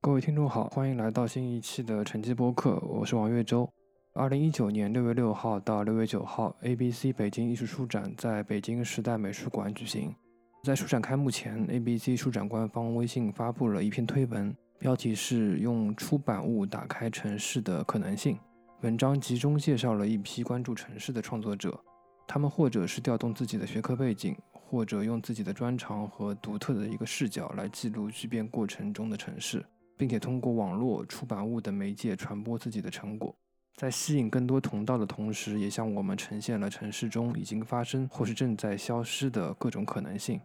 各位听众好，欢迎来到新一期的晨记播客，我是王月洲。二零一九年六月六号到六月九号，ABC 北京艺术书展在北京时代美术馆举行。在书展开幕前，ABC 书展官方微信发布了一篇推文，标题是“用出版物打开城市的可能性”。文章集中介绍了一批关注城市的创作者，他们或者是调动自己的学科背景，或者用自己的专长和独特的一个视角来记录巨变过程中的城市。并且通过网络出版物的媒介传播自己的成果，在吸引更多同道的同时，也向我们呈现了城市中已经发生或是正在消失的各种可能性。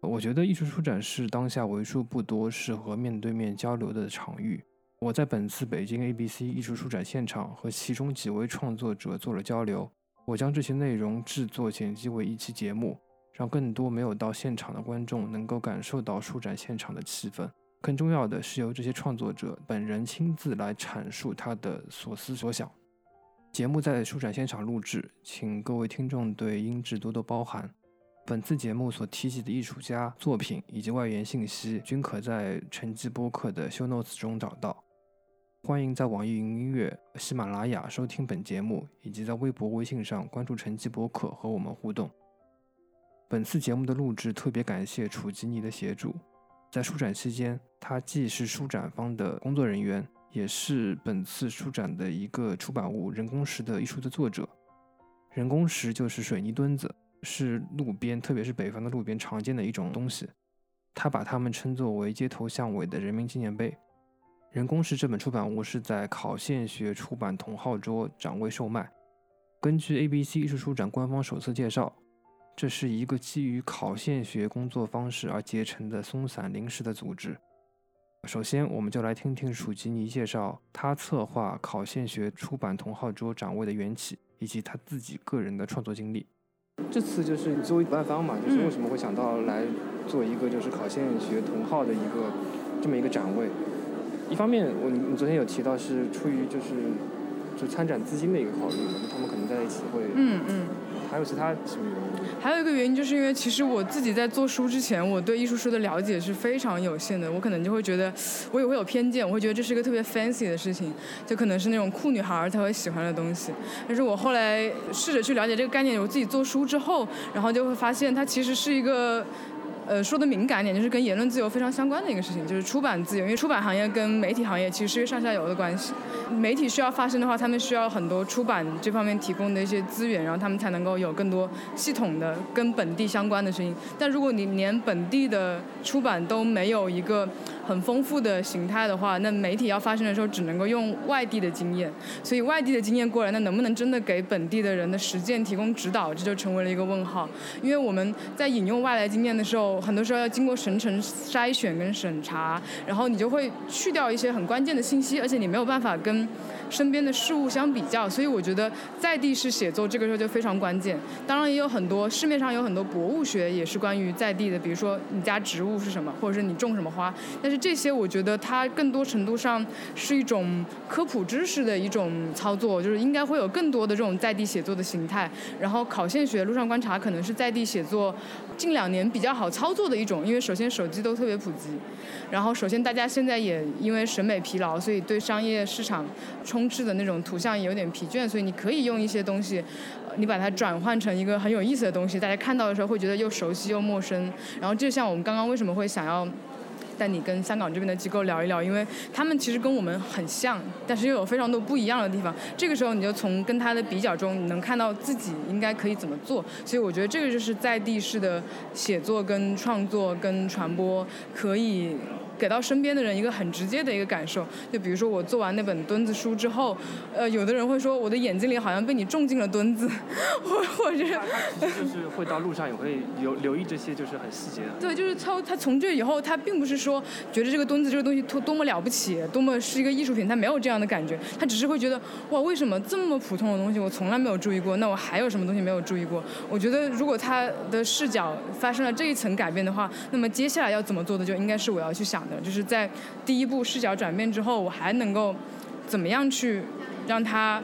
我觉得艺术书展是当下为数不多适合面对面交流的场域。我在本次北京 ABC 艺术书展现场和其中几位创作者做了交流，我将这些内容制作剪辑为一期节目，让更多没有到现场的观众能够感受到书展现场的气氛。更重要的是由这些创作者本人亲自来阐述他的所思所想。节目在书展现场录制，请各位听众对音质多多包涵。本次节目所提及的艺术家作品以及外援信息，均可在陈记播客的 show notes 中找到。欢迎在网易云音乐、喜马拉雅收听本节目，以及在微博、微信上关注陈记播客和我们互动。本次节目的录制特别感谢楚吉尼的协助。在书展期间，他既是书展方的工作人员，也是本次书展的一个出版物《人工石》的艺术的作者。人工石就是水泥墩子，是路边，特别是北方的路边常见的一种东西。他把它们称作为街头巷尾的人民纪念碑。人工石这本出版物是在考现学出版同号桌展位售卖。根据 ABC 艺术书展官方手册介绍。这是一个基于考现学工作方式而结成的松散临时的组织。首先，我们就来听听楚吉尼介绍他策划考现学出版同号桌展位的缘起，以及他自己个人的创作经历。这次就是你作为主办方嘛，就是为什么会想到来做一个就是考现学同号的一个这么一个展位？一方面，我你昨天有提到是出于就是就参展资金的一个考虑嘛，他们可能在一起会嗯嗯，还有其他什么原因？还有一个原因，就是因为其实我自己在做书之前，我对艺术书的了解是非常有限的。我可能就会觉得，我也会有偏见，我会觉得这是一个特别 fancy 的事情，就可能是那种酷女孩才会喜欢的东西。但是我后来试着去了解这个概念，我自己做书之后，然后就会发现它其实是一个。呃，说的敏感点，就是跟言论自由非常相关的一个事情，就是出版自由。因为出版行业跟媒体行业其实是上下游的关系。媒体需要发声的话，他们需要很多出版这方面提供的一些资源，然后他们才能够有更多系统的跟本地相关的声音。但如果你连本地的出版都没有一个很丰富的形态的话，那媒体要发声的时候只能够用外地的经验。所以外地的经验过来，那能不能真的给本地的人的实践提供指导，这就成为了一个问号。因为我们在引用外来经验的时候，很多时候要经过层层筛选跟审查，然后你就会去掉一些很关键的信息，而且你没有办法跟身边的事物相比较，所以我觉得在地式写作这个时候就非常关键。当然也有很多市面上有很多博物学也是关于在地的，比如说你家植物是什么，或者是你种什么花。但是这些我觉得它更多程度上是一种科普知识的一种操作，就是应该会有更多的这种在地写作的形态。然后考现学、路上观察可能是在地写作近两年比较好操作的一种，因为首先手机都特别普及，然后首先大家现在也因为审美疲劳，所以对商业市场充斥的那种图像也有点疲倦，所以你可以用一些东西，你把它转换成一个很有意思的东西，大家看到的时候会觉得又熟悉又陌生。然后就像我们刚刚为什么会想要。带你跟香港这边的机构聊一聊，因为他们其实跟我们很像，但是又有非常多不一样的地方。这个时候你就从跟他的比较中，你能看到自己应该可以怎么做。所以我觉得这个就是在地式的写作、跟创作、跟传播可以给到身边的人一个很直接的一个感受。就比如说我做完那本墩子书之后，呃，有的人会说我的眼睛里好像被你种进了墩子，或或者他其实就是会到路上也会留留意这些就是很细节的。对，就是他他从这以后，他并不是说觉得这个墩子这个东西多多么了不起，多么是一个艺术品，他没有这样的感觉，他只是会觉得哇，为什么这么普通的东西我从来没有注意过？那我还有什么东西没有注意过？我觉得如果他的视角发生了这一层改变的话，那么接下来要怎么做的就应该是我要去想的，就是在第一步视角转变之后，我还能够怎么样去让他。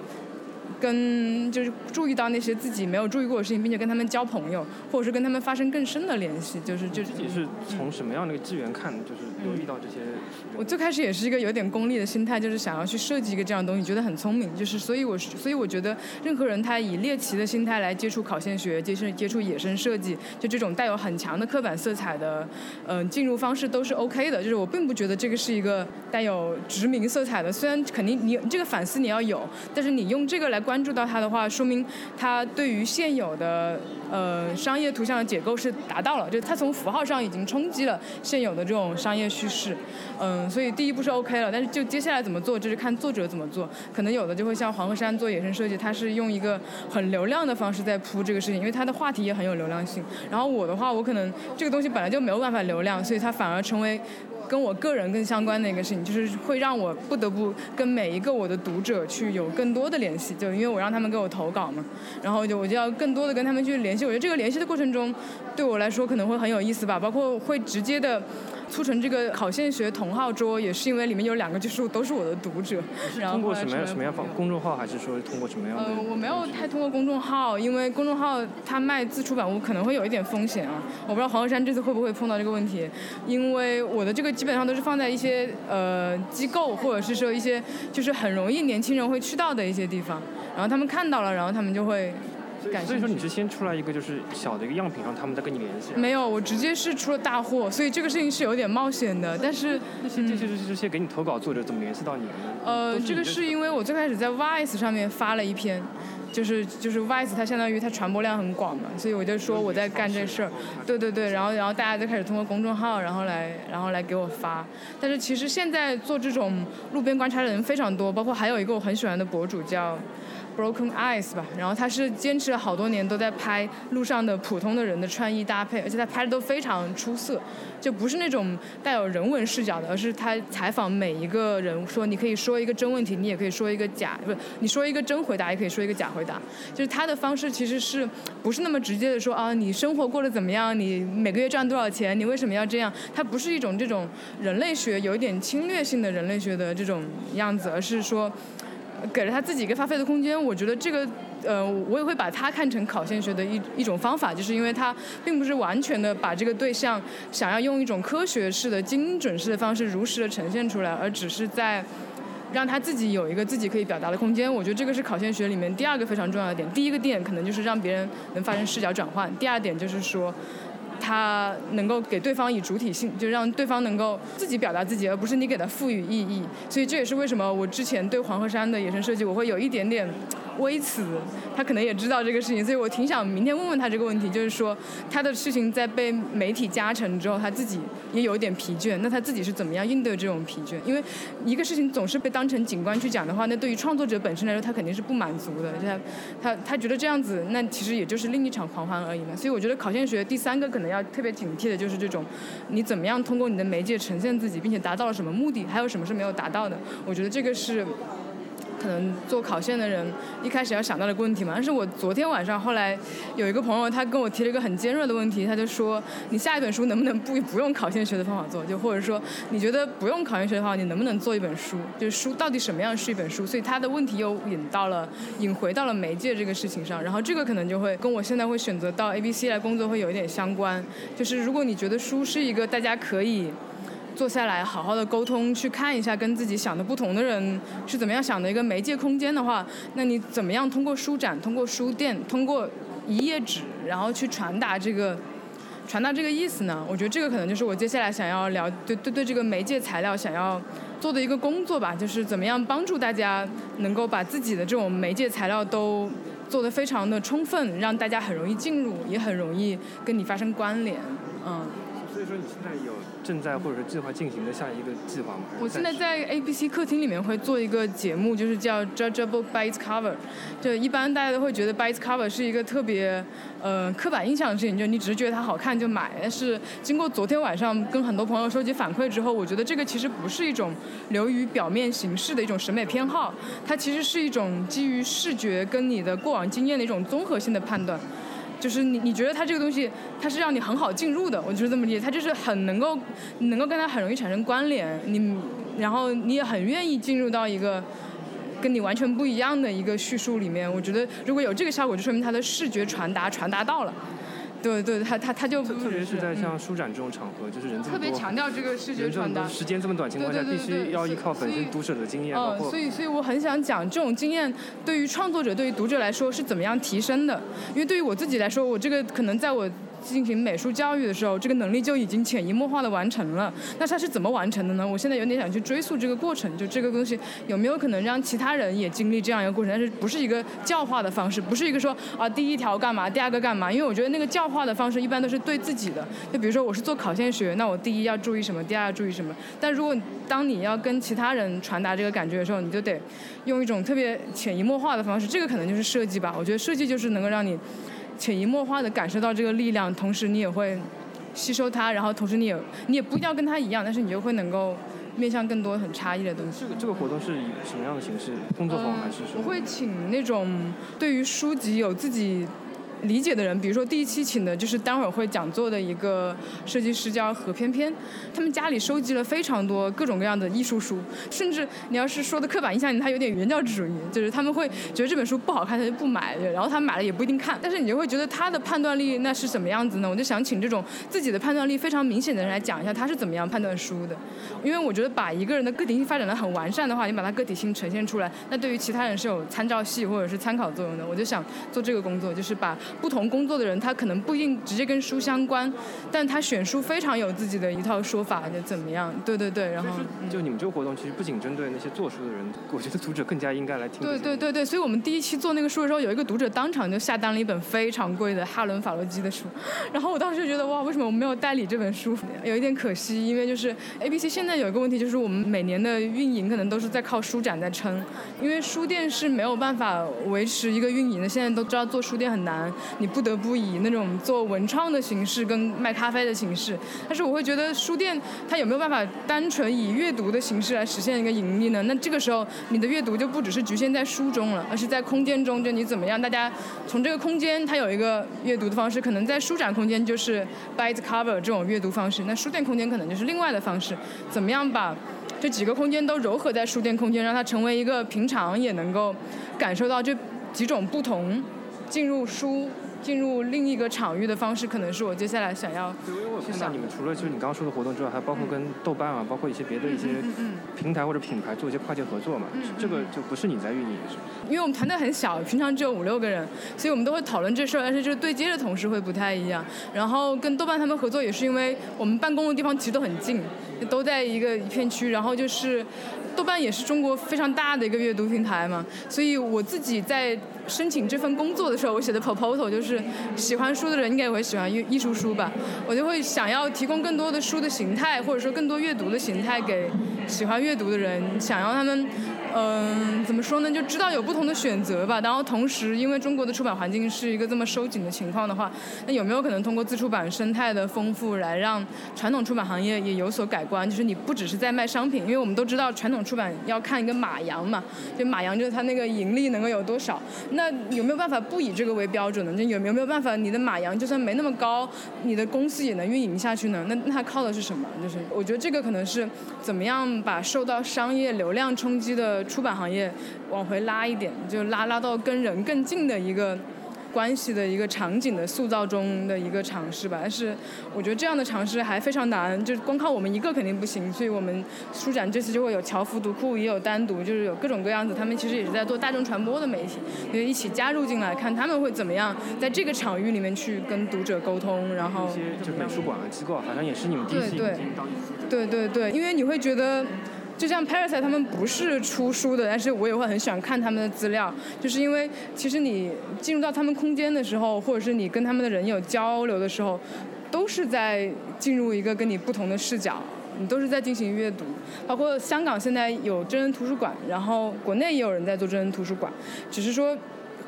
跟就是注意到那些自己没有注意过的事情，并且跟他们交朋友，或者是跟他们发生更深的联系，就是就自己是从什么样的一个资源看，就是留意到这些。我最开始也是一个有点功利的心态，就是想要去设计一个这样的东西，觉得很聪明，就是所以我所以我觉得任何人他以猎奇的心态来接触考线学，接触接触野生设计，就这种带有很强的刻板色彩的，嗯，进入方式都是 OK 的。就是我并不觉得这个是一个带有殖民色彩的，虽然肯定你这个反思你要有，但是你用这个来。关注到它的话，说明它对于现有的呃商业图像的解构是达到了，就它从符号上已经冲击了现有的这种商业叙事，嗯，所以第一步是 OK 了。但是就接下来怎么做，就是看作者怎么做。可能有的就会像黄河山做野生设计，他是用一个很流量的方式在铺这个事情，因为他的话题也很有流量性。然后我的话，我可能这个东西本来就没有办法流量，所以它反而成为。跟我个人更相关的一个事情，就是会让我不得不跟每一个我的读者去有更多的联系，就因为我让他们给我投稿嘛，然后就我就要更多的跟他们去联系。我觉得这个联系的过程中，对我来说可能会很有意思吧，包括会直接的。促成这个考线学同号桌，也是因为里面有两个就是都是我的读者。通过什么样什么样方公众号，还是说通过什么样的？呃，我没有太通过公众号，因为公众号它卖自出版物可能会有一点风险啊。我不知道黄鹤山这次会不会碰到这个问题，因为我的这个基本上都是放在一些呃机构，或者是说一些就是很容易年轻人会去到的一些地方，然后他们看到了，然后他们就会。所以说你是先出来一个就是小的一个样品，让他们再跟你联系。没有，我直接是出了大货，所以这个事情是有点冒险的。但是这些这些这些给你投稿作者怎么联系到你呢？呃，这个是因为我最开始在 Vice 上面发了一篇，就是就是 Vice 它相当于它传播量很广嘛，所以我就说我在干这事儿。对对对，然后然后大家就开始通过公众号，然后来然后来给我发。但是其实现在做这种路边观察的人非常多，包括还有一个我很喜欢的博主叫。Broken Eyes 吧，然后他是坚持了好多年都在拍路上的普通的人的穿衣搭配，而且他拍的都非常出色，就不是那种带有人文视角的，而是他采访每一个人，说你可以说一个真问题，你也可以说一个假，不你说一个真回答，也可以说一个假回答，就是他的方式其实是不是那么直接的说啊，你生活过得怎么样，你每个月赚多少钱，你为什么要这样？他不是一种这种人类学有一点侵略性的人类学的这种样子，而是说。给了他自己一个发挥的空间，我觉得这个，呃，我也会把它看成考线学的一一种方法，就是因为它并不是完全的把这个对象想要用一种科学式的、精准式的方式如实的呈现出来，而只是在让他自己有一个自己可以表达的空间。我觉得这个是考线学里面第二个非常重要的点。第一个点可能就是让别人能发生视角转换，第二点就是说。他能够给对方以主体性，就让对方能够自己表达自己，而不是你给他赋予意义。所以这也是为什么我之前对黄河山的野生设计，我会有一点点。微词，他可能也知道这个事情，所以我挺想明天问问他这个问题，就是说他的事情在被媒体加成之后，他自己也有一点疲倦，那他自己是怎么样应对这种疲倦？因为一个事情总是被当成景观去讲的话，那对于创作者本身来说，他肯定是不满足的，他他他觉得这样子，那其实也就是另一场狂欢而已嘛。所以我觉得考线学第三个可能要特别警惕的就是这种，你怎么样通过你的媒介呈现自己，并且达到了什么目的，还有什么是没有达到的？我觉得这个是。可能做考线的人一开始要想到的问题嘛，但是我昨天晚上后来有一个朋友，他跟我提了一个很尖锐的问题，他就说你下一本书能不能不不用考线学的方法做，就或者说你觉得不用考线学的话，你能不能做一本书？就是书到底什么样是一本书？所以他的问题又引到了引回到了媒介这个事情上，然后这个可能就会跟我现在会选择到 A B C 来工作会有一点相关，就是如果你觉得书是一个大家可以。坐下来好好的沟通，去看一下跟自己想的不同的人是怎么样想的一个媒介空间的话，那你怎么样通过书展、通过书店、通过一页纸，然后去传达这个传达这个意思呢？我觉得这个可能就是我接下来想要聊对对对这个媒介材料想要做的一个工作吧，就是怎么样帮助大家能够把自己的这种媒介材料都做得非常的充分，让大家很容易进入，也很容易跟你发生关联，嗯。就是说你现在有正在或者是计划进行的下一个计划吗？我现在在 ABC 客厅里面会做一个节目，就是叫 Judgeable by its Cover。就一般大家都会觉得 by its Cover 是一个特别呃刻板印象的事情，就你只是觉得它好看就买。但是经过昨天晚上跟很多朋友收集反馈之后，我觉得这个其实不是一种流于表面形式的一种审美偏好，它其实是一种基于视觉跟你的过往经验的一种综合性的判断。就是你，你觉得它这个东西，它是让你很好进入的，我就是这么理解。它就是很能够，能够跟它很容易产生关联，你，然后你也很愿意进入到一个跟你完全不一样的一个叙述里面。我觉得如果有这个效果，就说明它的视觉传达传达到了。对对，他他他就特别是在像书展这种场合，就是人特别强调这个视觉传达。时间这么短情况下，必须要依靠本身读者的经验。哦，所以所以我很想讲，这种经验对于创作者、对于读者来说是怎么样提升的？因为对于我自己来说，我这个可能在我。进行美术教育的时候，这个能力就已经潜移默化的完成了。那它是怎么完成的呢？我现在有点想去追溯这个过程，就这个东西有没有可能让其他人也经历这样一个过程？但是不是一个教化的方式，不是一个说啊第一条干嘛，第二个干嘛？因为我觉得那个教化的方式一般都是对自己的。就比如说我是做考线学，那我第一要注意什么，第二要注意什么。但如果当你要跟其他人传达这个感觉的时候，你就得用一种特别潜移默化的方式。这个可能就是设计吧。我觉得设计就是能够让你。潜移默化的感受到这个力量，同时你也会吸收它，然后同时你也你也不一定要跟它一样，但是你就会能够面向更多很差异的东西。这个这个活动是以什么样的形式？工作坊还是什么？我会请那种对于书籍有自己。理解的人，比如说第一期请的就是待会儿会讲座的一个设计师叫何翩翩，他们家里收集了非常多各种各样的艺术书，甚至你要是说的刻板印象，他有点原教旨主义，就是他们会觉得这本书不好看，他就不买，然后他买了也不一定看，但是你就会觉得他的判断力那是什么样子呢？我就想请这种自己的判断力非常明显的人来讲一下他是怎么样判断书的，因为我觉得把一个人的个体性发展的很完善的话，你把他个体性呈现出来，那对于其他人是有参照系或者是参考作用的。我就想做这个工作，就是把。不同工作的人，他可能不一定直接跟书相关，但他选书非常有自己的一套说法，就怎么样？对对对，然后就你们这个活动其实不仅针对那些做书的人，我觉得读者更加应该来听。对对对对，所以我们第一期做那个书的时候，有一个读者当场就下单了一本非常贵的哈伦法罗基的书，然后我当时就觉得哇，为什么我没有代理这本书？有一点可惜，因为就是 A B C 现在有一个问题，就是我们每年的运营可能都是在靠书展在撑，因为书店是没有办法维持一个运营的。现在都知道做书店很难。你不得不以那种做文创的形式跟卖咖啡的形式，但是我会觉得书店它有没有办法单纯以阅读的形式来实现一个盈利呢？那这个时候你的阅读就不只是局限在书中了，而是在空间中，就你怎么样？大家从这个空间它有一个阅读的方式，可能在书展空间就是 by the cover 这种阅读方式，那书店空间可能就是另外的方式。怎么样把这几个空间都糅合在书店空间，让它成为一个平常也能够感受到这几种不同进入书。进入另一个场域的方式，可能是我接下来想要。因为我看到你们除了就是你刚刚说的活动之外，还包括跟豆瓣啊，包括一些别的一些平台或者品牌做一些跨界合作嘛。这个就不是你在运营是吗？因为我们团队很小，平常只有五六个人，所以我们都会讨论这事儿，但是就是对接的同事会不太一样。然后跟豆瓣他们合作也是因为我们办公的地方其实都很近，都在一个一片区，然后就是。豆瓣也是中国非常大的一个阅读平台嘛，所以我自己在申请这份工作的时候，我写的 proposal 就是喜欢书的人应该也会喜欢艺艺术书吧，我就会想要提供更多的书的形态，或者说更多阅读的形态给喜欢阅读的人，想要他们。嗯，怎么说呢？就知道有不同的选择吧。然后同时，因为中国的出版环境是一个这么收紧的情况的话，那有没有可能通过自出版生态的丰富，来让传统出版行业也有所改观？就是你不只是在卖商品，因为我们都知道传统出版要看一个马洋嘛，就马洋就是它那个盈利能够有多少。那有没有办法不以这个为标准呢？就有没有没有办法，你的马洋就算没那么高，你的公司也能运营下去呢？那那它靠的是什么？就是我觉得这个可能是怎么样把受到商业流量冲击的。出版行业往回拉一点，就拉拉到跟人更近的一个关系的一个场景的塑造中的一个尝试吧。但是我觉得这样的尝试还非常难，就是光靠我们一个肯定不行。所以我们书展这次就会有侨服读库，也有单独，就是有各种各样子。他们其实也是在做大众传播的媒体，就一起加入进来，看他们会怎么样在这个场域里面去跟读者沟通。然后一些就美术馆的机构，好像也是你们第一次对对对对，因为你会觉得。就像 Parasite 他们不是出书的，但是我也会很喜欢看他们的资料，就是因为其实你进入到他们空间的时候，或者是你跟他们的人有交流的时候，都是在进入一个跟你不同的视角，你都是在进行阅读。包括香港现在有真人图书馆，然后国内也有人在做真人图书馆，只是说。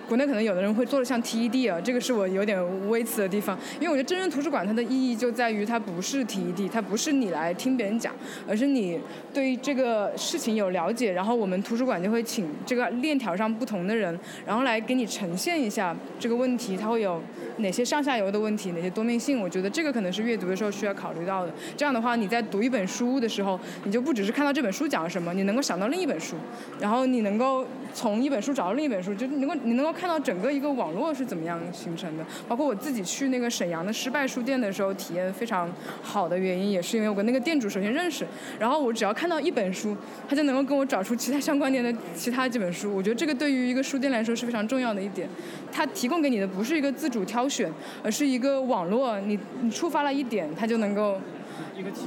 国内可能有的人会做的像 TED 啊，这个是我有点微词的地方，因为我觉得真正图书馆它的意义就在于它不是 TED，它不是你来听别人讲，而是你对这个事情有了解，然后我们图书馆就会请这个链条上不同的人，然后来给你呈现一下这个问题，它会有哪些上下游的问题，哪些多面性，我觉得这个可能是阅读的时候需要考虑到的。这样的话，你在读一本书的时候，你就不只是看到这本书讲了什么，你能够想到另一本书，然后你能够从一本书找到另一本书，就能够你能够。看到整个一个网络是怎么样形成的，包括我自己去那个沈阳的失败书店的时候，体验非常好的原因，也是因为我跟那个店主首先认识，然后我只要看到一本书，他就能够跟我找出其他相关联的其他几本书。我觉得这个对于一个书店来说是非常重要的一点，它提供给你的不是一个自主挑选，而是一个网络，你你触发了一点，它就能够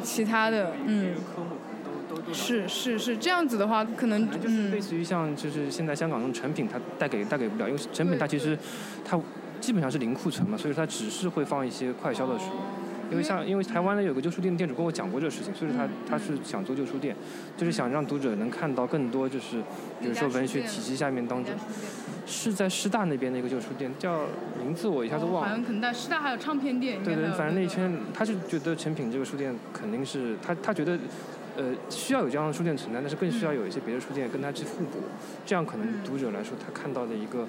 其他的嗯。是是是这样子的话，可能就是类似于像就是现在香港那种成品，它带给带给不了，因为成品它其实它基本上是零库存嘛，所以说它只是会放一些快销的书。因为像因为台湾的有个旧书店的店主跟我讲过这个事情，所以说他他是想做旧书店，就是想让读者能看到更多就是比如说文学体系下面当中，是在师大那边的一个旧书店，叫名字我一下子忘了。好像可能在师大还有唱片店。对对，反正那一圈他就觉得成品这个书店肯定是他他觉得。呃，需要有这样的书店存在，但是更需要有一些别的书店跟它去互补，这样可能读者来说，他看到的一个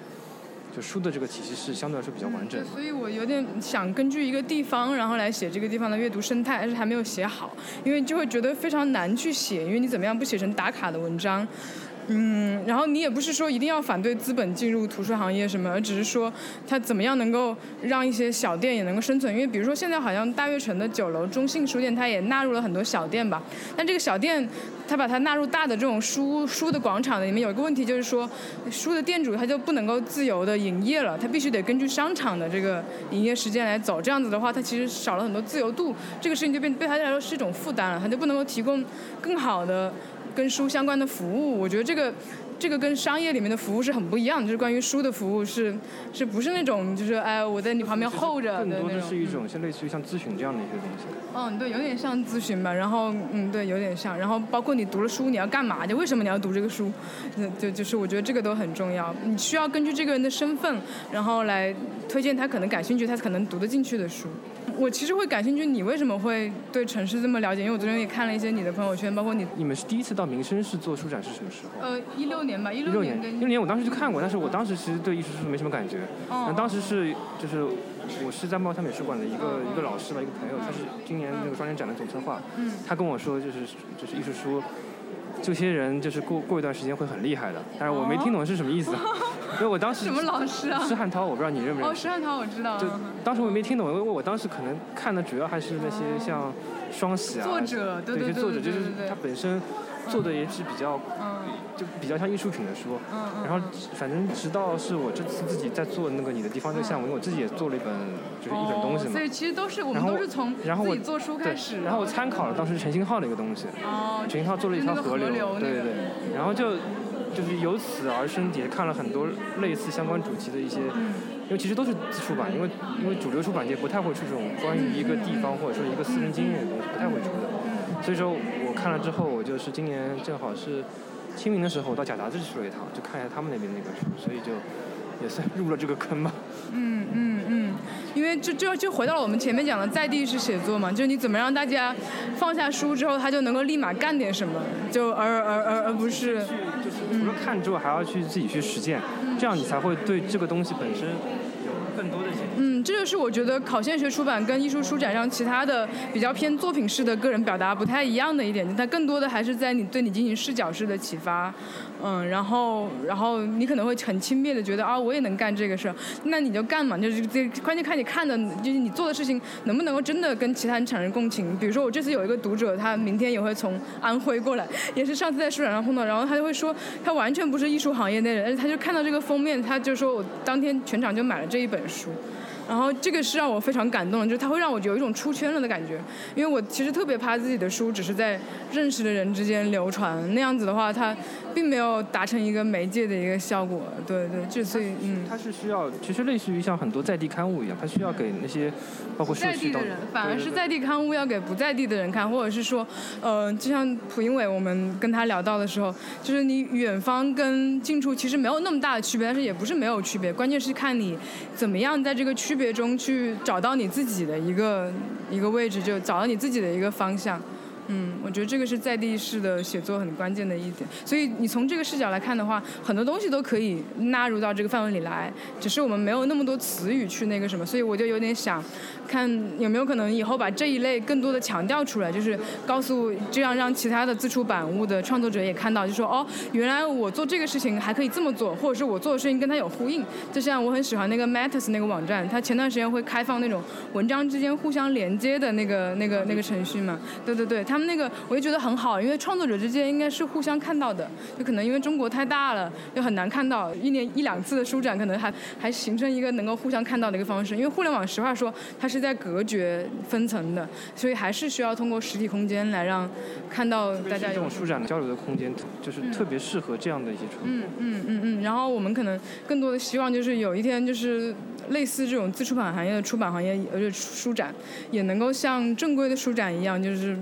就书的这个体系是相对来说比较完整的。所以我有点想根据一个地方，然后来写这个地方的阅读生态，但是还没有写好，因为就会觉得非常难去写，因为你怎么样不写成打卡的文章？嗯，然后你也不是说一定要反对资本进入图书行业什么，而只是说它怎么样能够让一些小店也能够生存。因为比如说现在好像大悦城的九楼中信书店，它也纳入了很多小店吧。但这个小店，它把它纳入大的这种书书的广场的里面，有一个问题就是说，书的店主他就不能够自由的营业了，他必须得根据商场的这个营业时间来走。这样子的话，他其实少了很多自由度，这个事情就变对他来说是一种负担了，他就不能够提供更好的。跟书相关的服务，我觉得这个，这个跟商业里面的服务是很不一样的。就是关于书的服务是，是不是那种就是哎我在你旁边候着的那种。更多的是一种像类似于像咨询这样的一些东西。嗯，对，有点像咨询吧。然后，嗯，对，有点像。然后包括你读了书，你要干嘛？就为什么你要读这个书？就就是我觉得这个都很重要。你需要根据这个人的身份，然后来推荐他可能感兴趣、他可能读得进去的书。我其实会感兴趣，你为什么会对城市这么了解？因为我昨天也看了一些你的朋友圈，包括你。你们是第一次到民生市做书展是什么时候？呃，一六年吧，一六年。一六年，我当时就看过，但是我当时其实对艺术书没什么感觉。哦。当时是就是我是在茂山美术馆的一个一个老师吧，一个朋友，他是今年那个双年展的总策划。嗯。他跟我说，就是就是艺术书。这些人就是过过一段时间会很厉害的，但是我没听懂是什么意思，因为我当时什么老师啊？施汉涛，我不知道你认不认识。哦，施汉涛我知道。就当时我也没听懂，因为我当时可能看的主要还是那些像双喜啊，作者，对对对作者就是他本身做的也是比较。就比较像艺术品的书，然后反正直到是我这次自己在做那个你的地方这个项目，因为我自己也做了一本就是一本东西嘛，所以其实都是我们都是从自己做书开始，然后我参考了当时陈星浩的一个东西，陈星浩做了一条河流，对对对，然后就就是由此而生，也看了很多类似相关主题的一些，因为其实都是自出版，因为因为主流出版界不太会出这种关于一个地方或者说一个私人经验的东西，不太会出的，所以说我看了之后，我就是今年正好是。清明的时候，我到贾杂志去了一趟，就看一下他们那边那个书，所以就也算入了这个坑吧。嗯嗯嗯，因为就就就回到了我们前面讲的在地式写作嘛，就是你怎么让大家放下书之后，他就能够立马干点什么，就而而而而不是就是除了看之后，还要去自己去实践，这样你才会对这个东西本身有。更多的嗯，这就是我觉得考现学出版跟艺术书展上其他的比较偏作品式的个人表达不太一样的一点，它更多的还是在你对你进行视角式的启发。嗯，然后然后你可能会很轻蔑的觉得啊，我也能干这个事儿，那你就干嘛，就是这关键看你看的，就是你做的事情能不能够真的跟其他人产生共情。比如说我这次有一个读者，他明天也会从安徽过来，也是上次在书展上碰到，然后他就会说他完全不是艺术行业内人，而且他就看到这个封面，他就说我当天全场就买了这一本。书，然后这个是让我非常感动的，就是它会让我有一种出圈了的感觉。因为我其实特别怕自己的书只是在认识的人之间流传，那样子的话，它并没有达成一个媒介的一个效果。对对，这所以嗯，它是需要，其实类似于像很多在地刊物一样，它需要给那些包括在地的人，反而是在地刊物要给不在地的人看，或者是说，呃，就像蒲英伟，我们跟他聊到的时候，就是你远方跟近处其实没有那么大的区别，但是也不是没有区别，关键是看你怎么样在这个区区别中去找到你自己的一个一个位置，就找到你自己的一个方向。嗯，我觉得这个是在地式的写作很关键的一点。所以你从这个视角来看的话，很多东西都可以纳入到这个范围里来，只是我们没有那么多词语去那个什么。所以我就有点想，看有没有可能以后把这一类更多的强调出来，就是告诉这样让其他的自出版物的创作者也看到，就说哦，原来我做这个事情还可以这么做，或者是我做的事情跟他有呼应。就像我很喜欢那个 Matters 那个网站，它前段时间会开放那种文章之间互相连接的那个那个那个程序嘛。对对对。他们那个我就觉得很好，因为创作者之间应该是互相看到的，就可能因为中国太大了，就很难看到一年一两次的书展，可能还还形成一个能够互相看到的一个方式。因为互联网实话说，它是在隔绝分层的，所以还是需要通过实体空间来让看到大家。这种书展交流的空间，就是特别适合这样的一些创作。嗯嗯嗯嗯。然后我们可能更多的希望就是有一天就是类似这种自出版行业的出版行业，而且书展也能够像正规的书展一样，就是。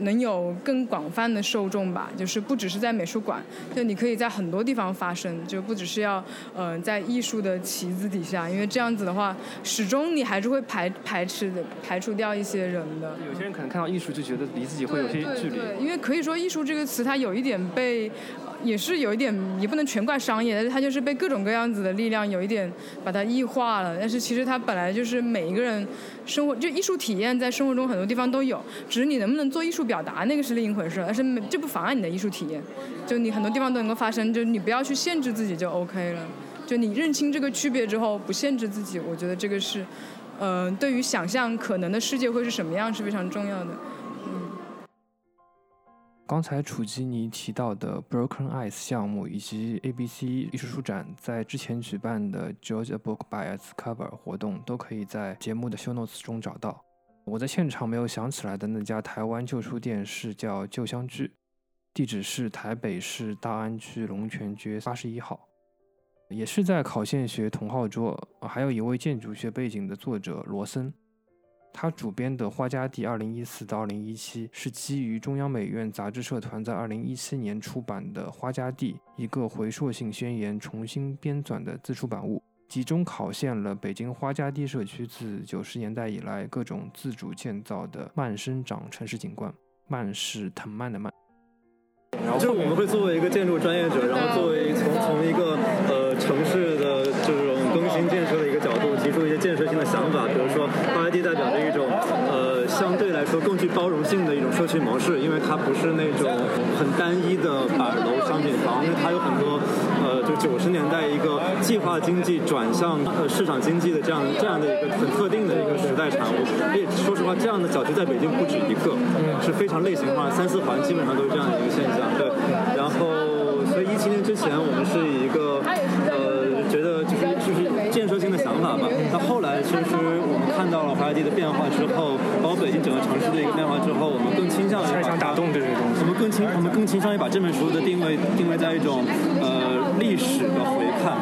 能有更广泛的受众吧，就是不只是在美术馆，就你可以在很多地方发生，就不只是要呃在艺术的旗子底下，因为这样子的话，始终你还是会排排斥的，排除掉一些人的。有些人可能看到艺术就觉得离自己会有些距离。对，因为可以说艺术这个词它有一点被。也是有一点，也不能全怪商业，但是它就是被各种各样子的力量有一点把它异化了。但是其实它本来就是每一个人生活，就艺术体验在生活中很多地方都有，只是你能不能做艺术表达那个是另一回事。但是这不妨碍你的艺术体验，就你很多地方都能够发生，就你不要去限制自己就 OK 了。就你认清这个区别之后，不限制自己，我觉得这个是，呃，对于想象可能的世界会是什么样是非常重要的。刚才楚基尼提到的 Broken Eyes 项目以及 ABC 艺术书展在之前举办的 Georgia Book by its Cover 活动，都可以在节目的 Show Notes 中找到。我在现场没有想起来的那家台湾旧书店是叫旧香居，地址是台北市大安区龙泉街八十一号，也是在考线学同号桌，还有一位建筑学背景的作者罗森。他主编的《花家地》二零一四到二零一七是基于中央美院杂志社团在二零一七年出版的《花家地》一个回溯性宣言重新编纂的自出版物，集中考现了北京花家地社区自九十年代以来各种自主建造的慢生长城市景观。慢是藤蔓的蔓。然后，就我们会作为一个建筑专业者，然后作为从从一个呃城市的就是更新建设的一个角度，提出一些建设性的想法，比如说花家地代表着一种呃相对来说更具包容性的一种社区模式，因为它不是那种很单一的板楼商品房，因为它有很多呃就九十年代一个计划经济转向市场经济的这样这样的一个很特定的一个时代产物。所以说实话，这样的小区在北京不止一个，是非常类型化，三四环基本上都是这样的一个现象。对，然后所以一七年之前，我们是以一个呃觉得就是就是建设性的想法吧。那后来其实我们看到了华尔街的变化之后，包括北京整个城市的一个变化之后，我们更倾向于想打动这些东西。我们更倾我们更倾向于把这本书的定位定位在一种呃历史的回看。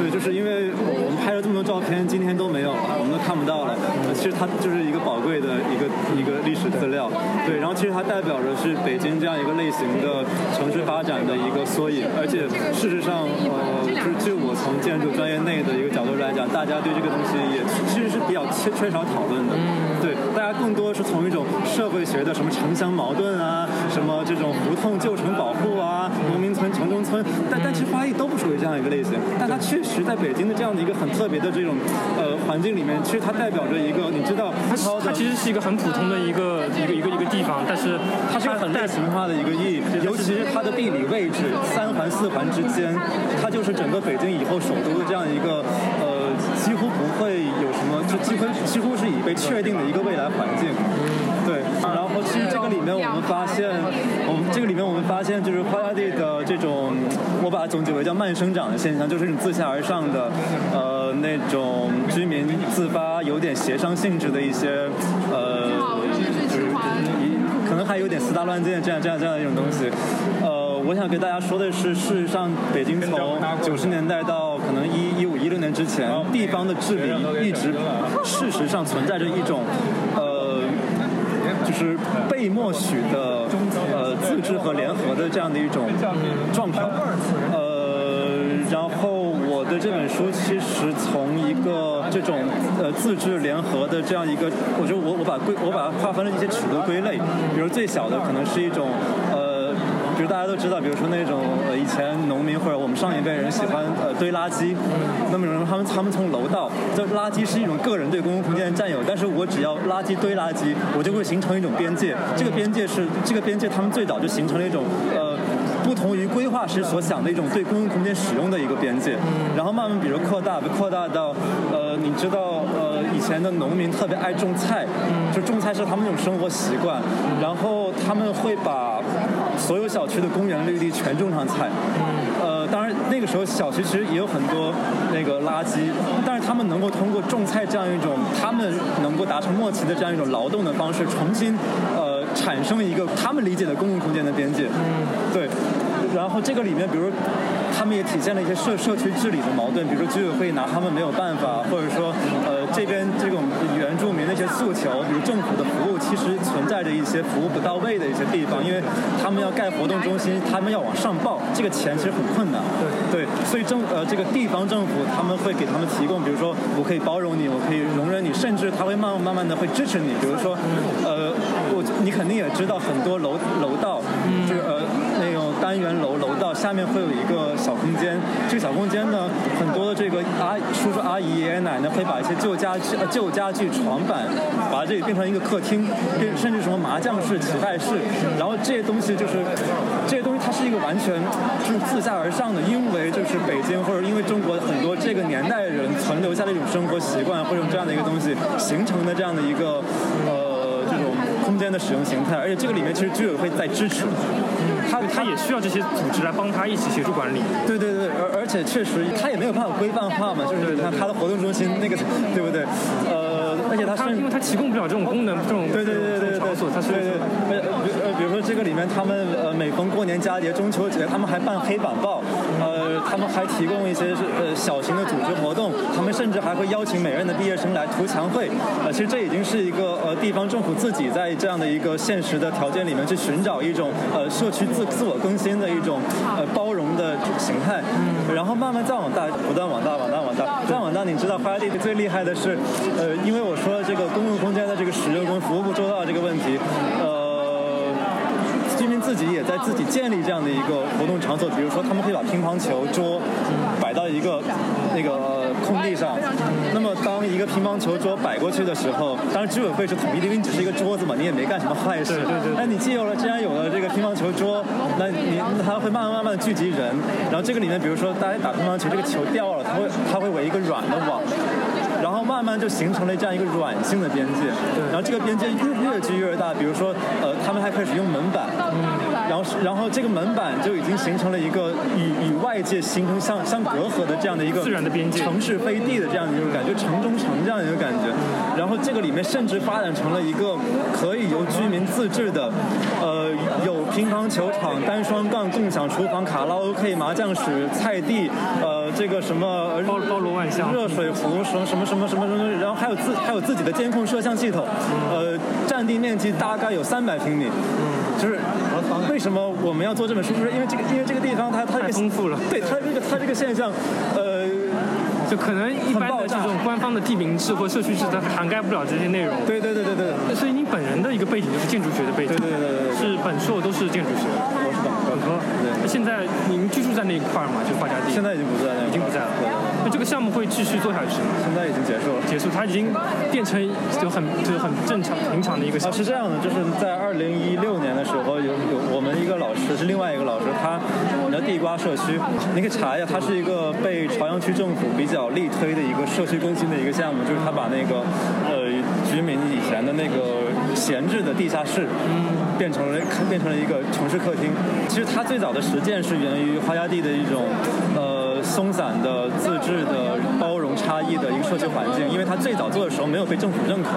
对，就是因为我们拍了这么多照片，今天都没有了，我们都看不到了。其实它就是一个宝贵的一个一个历史资料。对，然后其实它代表着是北京这样一个类型的城市发展的一个缩影。而且事实上，呃，就是就我从建筑专业内的一个角度来讲，大家对这个东西也其实是比较缺缺少讨论的。对，更多是从一种社会学的什么城乡矛盾啊，什么这种胡同旧城保护啊，农民村城中村，但但其实花艺都不属于这样一个类型。但它确实。在北京的这样的一个很特别的这种呃环境里面，其实它代表着一个，你知道，它它其实是一个很普通的一个一个一个一个地方，但是它是很类型化的一个意义，尤其是它的地理位置，三环四环之间，它就是整个北京以后首都的这样一个呃几乎不会几乎几乎是已被确定的一个未来环境。对，然后其实这个里面我们发现，我们这这个里面我们发现，就是花家地的这种，我把它总结为叫慢生长的现象，就是你自下而上的，呃，那种居民自发有点协商性质的一些，呃，就是可能还有点私搭乱建这样这样这样的一种东西。呃，我想给大家说的是，事实上，北京从九十年代到可能一一五一六年之前，地方的治理一直事实上存在着一种，呃，就是被默许的呃自治和联合的这样的一种状态。呃，然后我的这本书其实从一个这种呃自治联合的这样一个，我觉得我我把归我把它划分了一些尺度归类，比如最小的可能是一种呃。比如大家都知道，比如说那种以前农民或者我们上一辈人喜欢呃堆垃圾，那么他们他们从楼道，这垃圾是一种个人对公共空间的占有，但是我只要垃圾堆垃圾，我就会形成一种边界，这个边界是这个边界，他们最早就形成了一种呃不同于规划师所想的一种对公共空间使用的一个边界，然后慢慢比如扩大，扩大到呃你知道呃以前的农民特别爱种菜，就种菜是他们一种生活习惯，然后他们会把所有小区的公园绿地全种上菜，呃，当然那个时候小区其实也有很多那个垃圾，但是他们能够通过种菜这样一种他们能够达成默契的这样一种劳动的方式，重新呃产生一个他们理解的公共空间的边界，对。然后这个里面，比如他们也体现了一些社社区治理的矛盾，比如说居委会拿他们没有办法，或者说呃这边这种原住民的一些诉求，比如政府的服务其实存在着一些服务不到位的一些地方，因为他们要盖活动中心，他们要往上报，这个钱其实很困难。对对，所以政呃这个地方政府他们会给他们提供，比如说我可以包容你，我可以容忍你，甚至他会慢慢慢慢的会支持你，比如说呃我你肯定也知道很多楼楼道，就是呃那种单元楼楼道下面会有一个小空间，这个小空间呢，很多的这个阿叔叔阿姨爷爷奶奶会把一些旧家具、呃旧家具、床板，把这里变成一个客厅，变甚至什么麻将室、棋牌室，然后这些东西就是这些东西它是一个完全就是自下而上的，因为就是北京或者因为中国很多这个年代人存留下的一种生活习惯，或者这样的一个东西形成的这样的一个呃这种空间的使用形态，而且这个里面其实居委会在支持。他他也需要这些组织来帮他一起协助管理。对对对，而而且确实他也没有办法规范化嘛，就是你看他的活动中心那个，对不对？呃，而且它是因为它提供不了这种功能，这种对对对对对场所，他是对对呃呃比如说这个里面他们呃每逢过年佳节中秋节，他们还办黑板报，呃他们还提供一些是呃小型的组织活动，他们甚至还会邀请每任的毕业生来图墙会，呃其实这已经是一个呃地方政府自己在这样的一个现实的条件里面去寻找一种呃社区自自我更新的一种呃包容的形态，然后慢慢再往大，不断往大，往大，往大，再往大。你知道花家地最厉害的是，呃，因为我说这个公共空间的这个使用跟服务不周到这个问题，呃，居民自己也在自己建立这样的一个活动场所，比如说他们可以把乒乓球桌摆到一个那个呃空地上，那么当一个乒乓球桌摆过去的时候，当然居委会是统一的，因为你只是一个桌子嘛，你也没干什么坏事。对对对那你既有了，既然有了这个乒乓球桌，那你那它会慢慢慢慢的聚集人，然后这个里面，比如说大家打乒乓球，这个球掉了，它会它会围一个软的网。然后慢慢就形成了这样一个软性的边界，然后这个边界越越积越大。比如说，呃，他们还开始用门板，然后是然后这个门板就已经形成了一个与与外界形成相相隔阂的这样的一个自然的边界城市飞地的这样的一种感觉，城中城这样的一个感觉。然后这个里面甚至发展成了一个可以由居民自治的，呃，有乒乓球场、单双杠、共享厨房、卡拉 OK、麻将室、菜地，呃，这个什么包包罗万象热水壶什么什么什么什么什么，然后还有自还有自己的监控摄像系统，呃，占地面积大概有三百平米，就是为什么我们要做这本书？就是因为这个因为这个地方它它这太个丰富了对它这个它这个现象，呃。就可能一般的这种官方的地名制或社区制，它涵盖不了这些内容。对对对对对，所以你本人的一个背景就是建筑学的背景，对对对对对是本硕都是建筑学，本科本科。那现在您居住在那一块儿吗？就发家地？现在已经不在了，已经不在了。那这个项目会继续做下去吗？现在已经结束了。结束，它已经变成就很就是很正常平常的一个啊，项目。是这样的，就是在二零一六年的时候，有有我们一个老师是另外一个老师，他你知道地瓜社区，你可以查一下，它是一个被朝阳区政府比较力推的一个社区更新的一个项目，就是他把那个呃居民以前的那个闲置的地下室，变成了变成了一个城市客厅。其实它最早的实践是源于花家地的一种呃松散的、自治的、包容差异的一个社区环境，因为它最早做的时候没有被政府认可，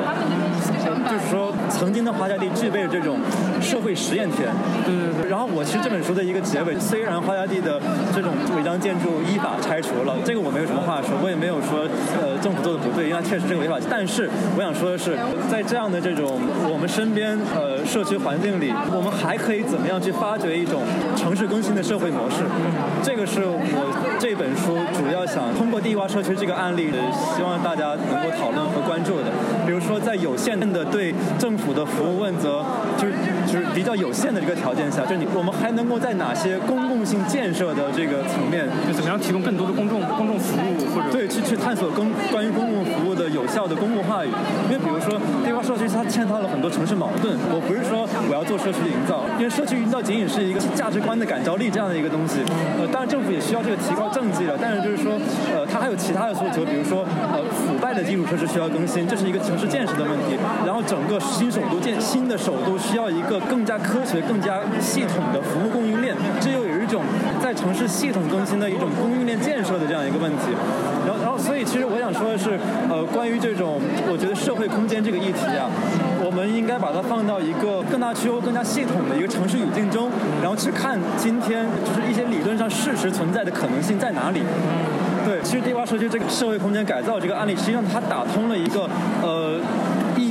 就是说曾经的花家地具备这种社会实验田。对对对。然后我其实这本书的一个结尾，虽然花家地的这种违章建筑依法拆除了，这个我没有什么话说，我也没有说呃政府做的不对，因为它确实这个违法。但是我想说的是，在这样的这种我们身边呃社区环境里，我们还可以怎么样去发掘一种城市更新的社会模式？这个是我这本书主要想通过地瓜社区这个案例，希望大家能够讨论和关注的。比如说，在有限的对政府的服务问责，就是就是比较有限的这个条件下，就是你我们还能够在哪些公共性建设的这个层面，就怎么样提供更多的公众公众服务，或者对去去探索公关于公共服务的有效的公共话语。因为比如说地洼社区它嵌套了很多城市矛盾，我不是说我要做社区营造，因为社区营造仅仅是一个价值观的感召力这样的一个东西。呃，当然政府也需要这个提高政绩了，但是就是说，呃，它还有其他的诉求，比如说呃腐败的基础设施需要更新，这是一个城市建设的问题。然后整个新首都建新的首都需要一个更加科学、更加系统的服务供应链，这又有一种在城市系统更新的一种供应链建设的这样一个问题。然后，然后，所以其实我想说的是，呃，关于这种我觉得社会空间这个议题啊，我们应该把它放到一个更大区、更加系统的一个城市语境中，然后去看今天就是一些理论上事实存在的可能性在哪里。对，其实地瓜社区这个社会空间改造这个案例，实际上它打通了一个呃。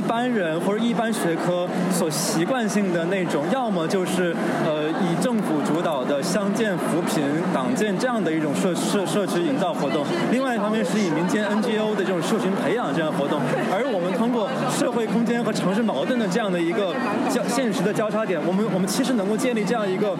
般人或者一般学科所习惯性的那种，要么就是呃以政府主导的乡建扶贫、党建这样的一种社社社区营造活动；另外一方面是以民间 NGO 的这种社群培养这样活动。而我们通过社会空间和城市矛盾的这样的一个交现实的交叉点，我们我们其实能够建立这样一个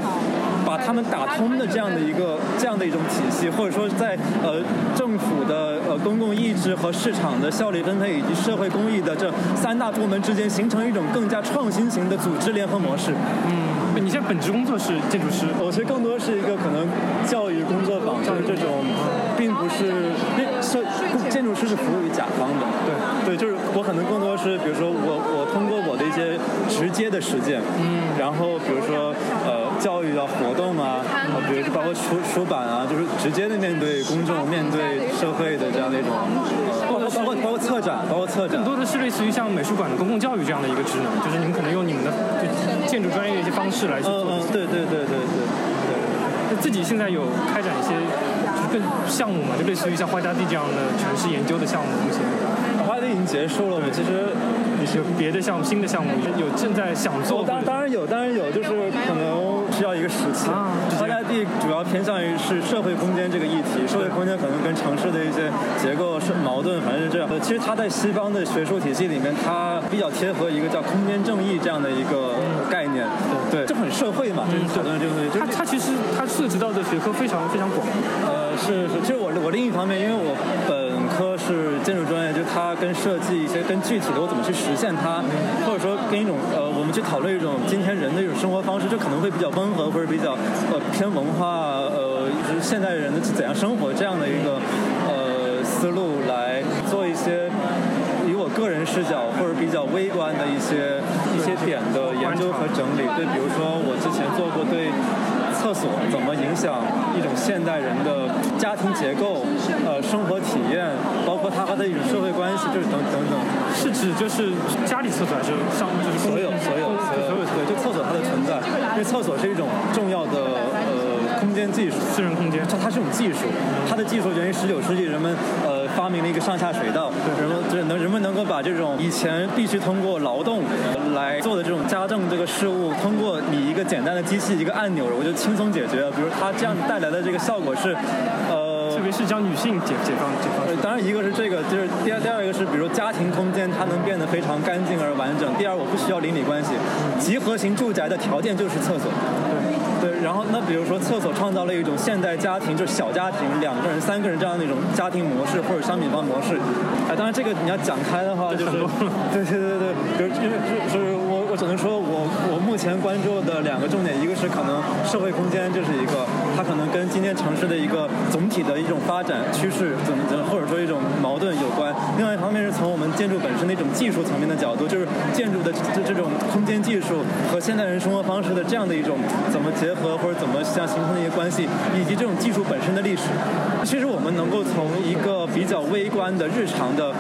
把他们打通的这样的一个这样的一种体系，或者说在呃政府的公共意志和市场的效率分配以及社会公益的这。三大部门之间形成一种更加创新型的组织联合模式。嗯，你现在本职工作是建筑师，我其实更多是一个可能教育工作坊，就是这种，并不是，设建筑师是服务于甲方的。对，对，就是我可能更多是，比如说我我通过我的一些直接的实践，嗯，然后比如说呃教育的活动啊，比如说包括出出版啊，就是直接的面对公众、面对社会的这样的一种。包括包括策展，包括策展，更多的是类似于像美术馆的公共教育这样的一个职能，就是你们可能用你们的就建筑专业的一些方式来去做。嗯嗯，对对对对对。那自己现在有开展一些就是更项目嘛，就类似于像花家地这样的城市研究的项目，目前。花家地已经结束了，其实。有别的项目，新的项目有正在想做。当当然有，当然有，就是可能需要一个时期。大家地主要偏向于是社会空间这个议题，社会空间可能跟城市的一些结构是矛盾，反正是这样。其实它在西方的学术体系里面，它比较贴合一个叫空间正义这样的一个概念。对，这很社会嘛，就是讨论这个东西。它它其实它涉及到的学科非常非常广。呃，是是，其实我我另一方面，因为我本科是建筑专业，就它跟设计一些跟具体的我怎么去实现它，或者说跟一种呃，我们去讨论一种今天人的一种生活方式，就可能会比较温和或者比较呃偏文化呃，就是现代人的怎样生活这样的一个呃思路来做一些以我个人视角或者比较微观的一些一些点的研究和整理。对，比如说我之前做过对。厕所怎么影响一种现代人的家庭结构、呃生活体验，包括他和的一种社会关系，就是等等等。是指就是家里厕所还是上就是所有所有所有对，就厕所它的存在，因为厕所是一种重要的呃空间技术，私人空间。它它是种技术，它的技术源于十九世纪人们呃发明了一个上下水道，人们就是能人们能够把这种以前必须通过劳动来做的这种家政这个事物，通过你一个简单的机器一个按钮，我就轻。松解决了，比如它这样带来的这个效果是，呃，特别是将女性解解放解放。当然，一个是这个，就是第二第二一个是，比如家庭空间它能变得非常干净而完整。第二，我不需要邻里关系，集合型住宅的条件就是厕所。对，然后那比如说厕所创造了一种现代家庭，就是小家庭两个人、三个人这样的一种家庭模式或者商品房模式。哎，当然这个你要讲开的话，就是对对对对，比如因为就是我。我只能说我我目前关注的两个重点，一个是可能社会空间，这是一个，它可能跟今天城市的一个总体的一种发展趋势，怎么怎么或者说一种矛盾有关。另外一方面是从我们建筑本身的一种技术层面的角度，就是建筑的这这种空间技术和现代人生活方式的这样的一种怎么结合，或者怎么像形成的一个关系，以及这种技术本身的历史。其实我们能够从一个比较微观的日常的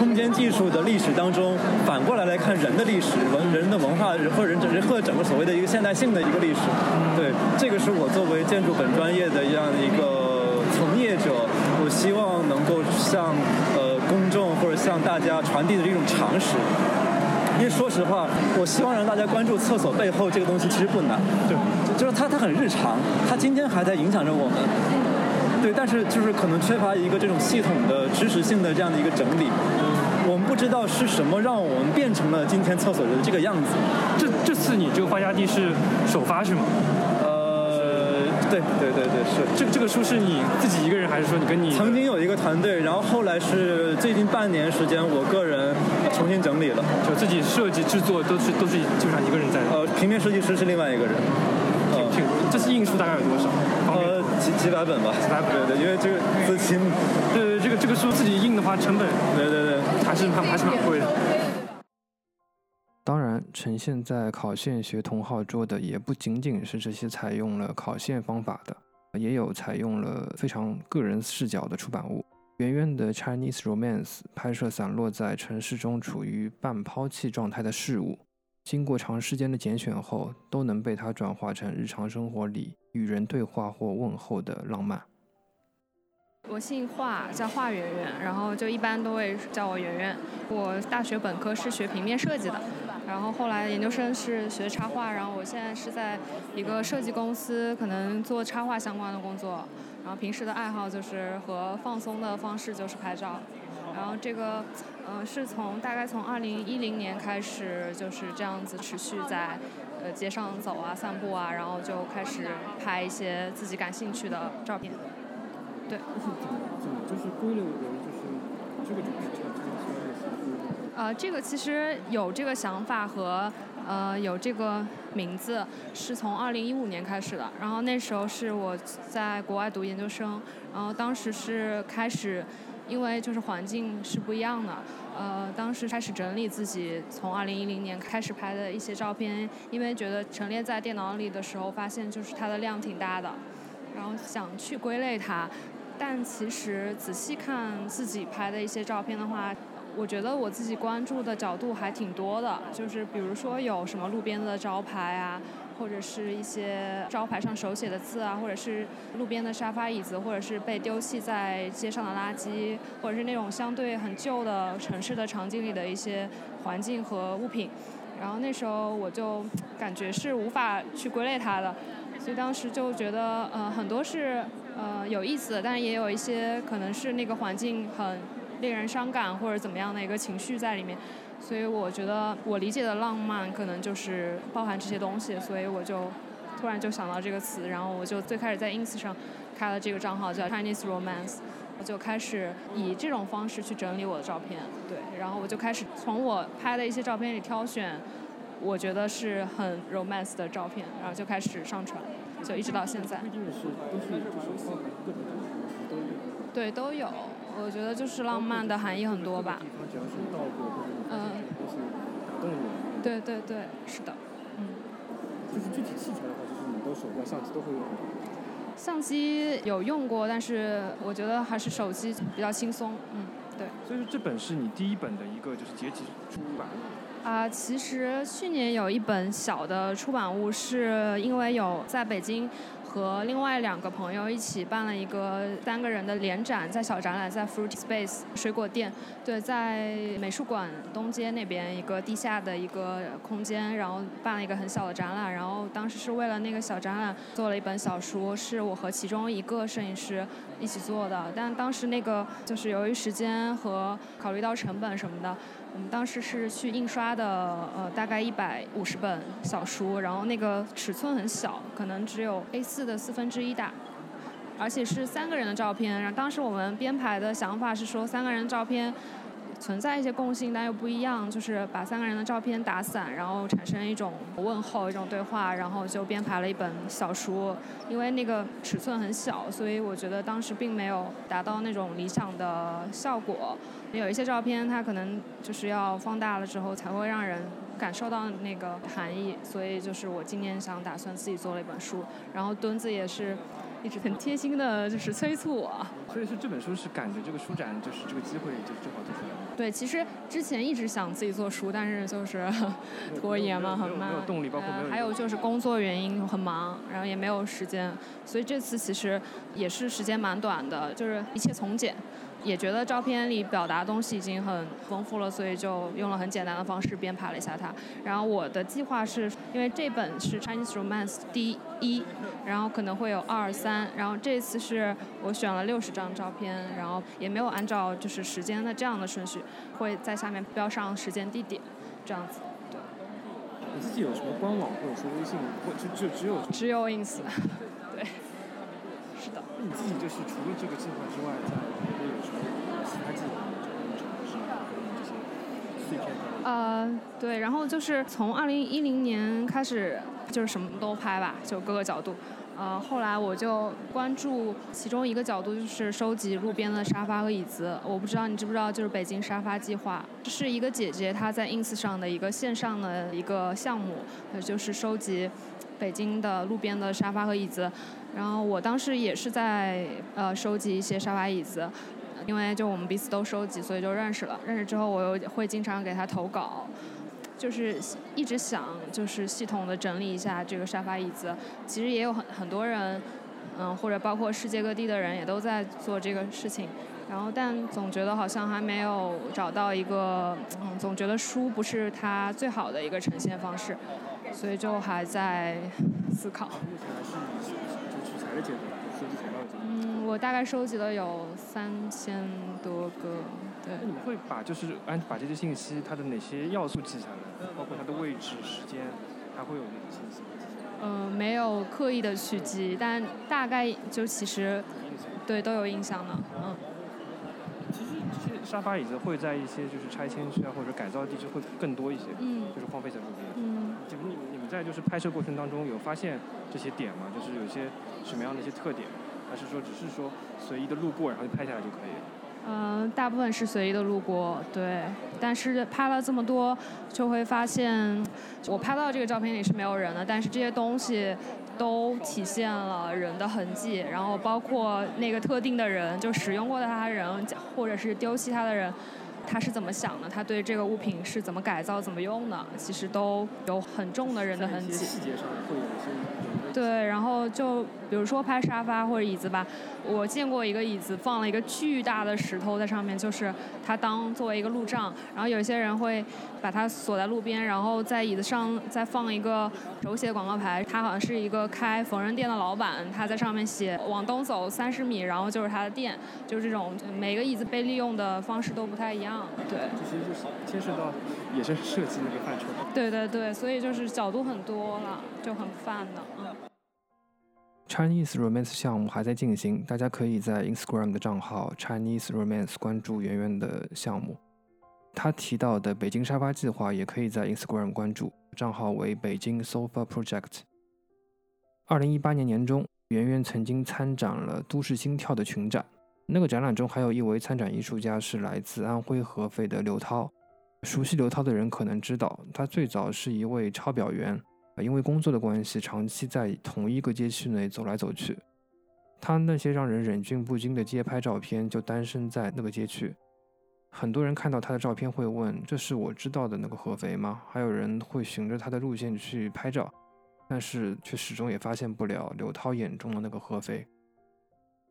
空间技术的历史当中，反过来来看人的历史、文人的文化，或者人人或者整个所谓的一个现代性的一个历史。对，这个是我作为建筑本专业的这样的一个从业者，我希望能够向呃公众或者向大家传递的这种常识。因为说实话，我希望让大家关注厕所背后这个东西其实不难，对，就是它它很日常，它今天还在影响着我们。对，但是就是可能缺乏一个这种系统的知识性的这样的一个整理，我们不知道是什么让我们变成了今天厕所的这个样子。这这次你这个花家地是首发是吗？呃，对对对对是。这这个书是你自己一个人，还是说你跟你曾经有一个团队，然后后来是最近半年时间，我个人重新整理了，就自己设计制作都是都是基本上一个人在？呃，平面设计师是另外一个人。这次印数大概有多少？呃，几几百本吧。几百本，对对，因为这个资金，对对，这个这个书自己印的话，成本，对对对，还是还还是蛮贵的。当然，呈现在考线学同号桌的也不仅仅是这些采用了考线方法的，也有采用了非常个人视角的出版物。圆圆的 Chinese Romance 拍摄散落在城市中处于半抛弃状态的事物。经过长时间的拣选后，都能被它转化成日常生活里与人对话或问候的浪漫。我姓华，叫华圆圆，然后就一般都会叫我圆圆。我大学本科是学平面设计的，然后后来研究生是学插画，然后我现在是在一个设计公司，可能做插画相关的工作。然后平时的爱好就是和放松的方式就是拍照。然后这个，呃，是从大概从二零一零年开始就是这样子持续在，呃，街上走啊、散步啊，然后就开始拍一些自己感兴趣的照片。对。就是怎么怎么就是归类为就是这个主题这个这个呃，这个其实有这个想法和呃有这个名字是从二零一五年开始的，然后那时候是我在国外读研究生，然后当时是开始。因为就是环境是不一样的，呃，当时开始整理自己从二零一零年开始拍的一些照片，因为觉得陈列在电脑里的时候，发现就是它的量挺大的，然后想去归类它，但其实仔细看自己拍的一些照片的话，我觉得我自己关注的角度还挺多的，就是比如说有什么路边的招牌啊。或者是一些招牌上手写的字啊，或者是路边的沙发椅子，或者是被丢弃在街上的垃圾，或者是那种相对很旧的城市的场景里的一些环境和物品。然后那时候我就感觉是无法去归类它的，所以当时就觉得呃很多是呃有意思的，但也有一些可能是那个环境很令人伤感或者怎么样的一个情绪在里面。所以我觉得我理解的浪漫可能就是包含这些东西，所以我就突然就想到这个词，然后我就最开始在 ins 上开了这个账号叫 Chinese Romance，我就开始以这种方式去整理我的照片，对，然后我就开始从我拍的一些照片里挑选我觉得是很 romance 的照片，然后就开始上传，就一直到现在。对，都有。我觉得就是浪漫的含义很多吧。嗯。对对对，是的。嗯。就是具体器材的话，就是你都手机、相机都会用。相机有用过，但是我觉得还是手机比较轻松。嗯，对。所以说这本是你第一本的一个就是结集出版。啊，其实去年有一本小的出版物，是因为有在北京。和另外两个朋友一起办了一个三个人的联展，在小展览，在 Fruit Space 水果店，对，在美术馆东街那边一个地下的一个空间，然后办了一个很小的展览，然后当时是为了那个小展览做了一本小书，是我和其中一个摄影师一起做的，但当时那个就是由于时间和考虑到成本什么的。我们当时是去印刷的，呃，大概一百五十本小书，然后那个尺寸很小，可能只有 A4 的四分之一大，而且是三个人的照片。然后当时我们编排的想法是说，三个人照片存在一些共性，但又不一样，就是把三个人的照片打散，然后产生一种问候、一种对话，然后就编排了一本小书。因为那个尺寸很小，所以我觉得当时并没有达到那种理想的效果。有一些照片，它可能就是要放大了之后才会让人感受到那个含义。所以就是我今年想打算自己做了一本书，然后墩子也是。一直很贴心的，就是催促我。所以说这本书是赶着这个书展，就是这个机会，就正好做出来的。对，其实之前一直想自己做书，但是就是 拖延嘛，很慢。没有动力，包括没有。还有就是工作原因很忙，然后也没有时间，所以这次其实也是时间蛮短的，就是一切从简。也觉得照片里表达东西已经很丰富了，所以就用了很简单的方式编排了一下它。然后我的计划是，因为这本是 Chinese Romance 第一，然后可能会有二三，然后这次是我选了六十张照片，然后也没有按照就是时间的这样的顺序，会在下面标上时间地点，这样子。对。你自己有什么官网或者说微信，或就就只有只有 ins，你自己就是除了这个计划之外，在别的有什么其他计划吗？就尝试这些碎片呃，对，然后就是从二零一零年开始，就是什么都拍吧，就各个角度。呃，后来我就关注其中一个角度，就是收集路边的沙发和椅子。我不知道你知不知道，就是北京沙发计划，这是一个姐姐她在 ins 上的一个线上的一个项目，就是收集北京的路边的沙发和椅子。然后我当时也是在呃收集一些沙发椅子，因为就我们彼此都收集，所以就认识了。认识之后，我又会经常给他投稿，就是一直想就是系统的整理一下这个沙发椅子。其实也有很很多人，嗯，或者包括世界各地的人也都在做这个事情。然后但总觉得好像还没有找到一个，嗯，总觉得书不是它最好的一个呈现方式，所以就还在思考。目前还是就取材的阶段，收集材料阶段嗯，我大概收集了有三千多个。对。那你们会把就是按把这些信息它的哪些要素记下来，包括它的位置、时间，还会有那些信息吗？嗯，没有刻意的去记，但大概就其实对都有印象的，嗯。其实这些沙发椅子会在一些就是拆迁区啊或者改造地区会更多一些，嗯，就是荒废在路边。嗯。在就是拍摄过程当中有发现这些点吗？就是有些。什么样的一些特点，还是说只是说随意的路过，然后就拍下来就可以了？嗯，大部分是随意的路过，对。但是拍了这么多，就会发现，我拍到这个照片里是没有人的，但是这些东西都体现了人的痕迹，然后包括那个特定的人，就使用过的他的人，或者是丢弃他的人，他是怎么想的？他对这个物品是怎么改造、怎么用的？其实都有很重的人的痕迹。细节上会有一些。对，然后就比如说拍沙发或者椅子吧，我见过一个椅子放了一个巨大的石头在上面，就是它当作为一个路障。然后有些人会把它锁在路边，然后在椅子上再放一个手写广告牌，他好像是一个开缝纫店的老板，他在上面写往东走三十米，然后就是他的店，就是这种每个椅子被利用的方式都不太一样。对，这些就是牵涉到也是设计那个范畴。对对对，所以就是角度很多了，就很泛的，嗯。Chinese Romance 项目还在进行，大家可以在 Instagram 的账号 Chinese Romance 关注圆圆的项目。他提到的北京沙发计划也可以在 Instagram 关注，账号为北京 Sofa Project。二零一八年年中，圆圆曾经参展了都市心跳的群展，那个展览中还有一位参展艺术家是来自安徽合肥的刘涛。熟悉刘涛的人可能知道，他最早是一位抄表员。因为工作的关系，长期在同一个街区内走来走去。他那些让人忍俊不禁的街拍照片，就诞生在那个街区。很多人看到他的照片会问：“这是我知道的那个合肥吗？”还有人会循着他的路线去拍照，但是却始终也发现不了刘涛眼中的那个合肥。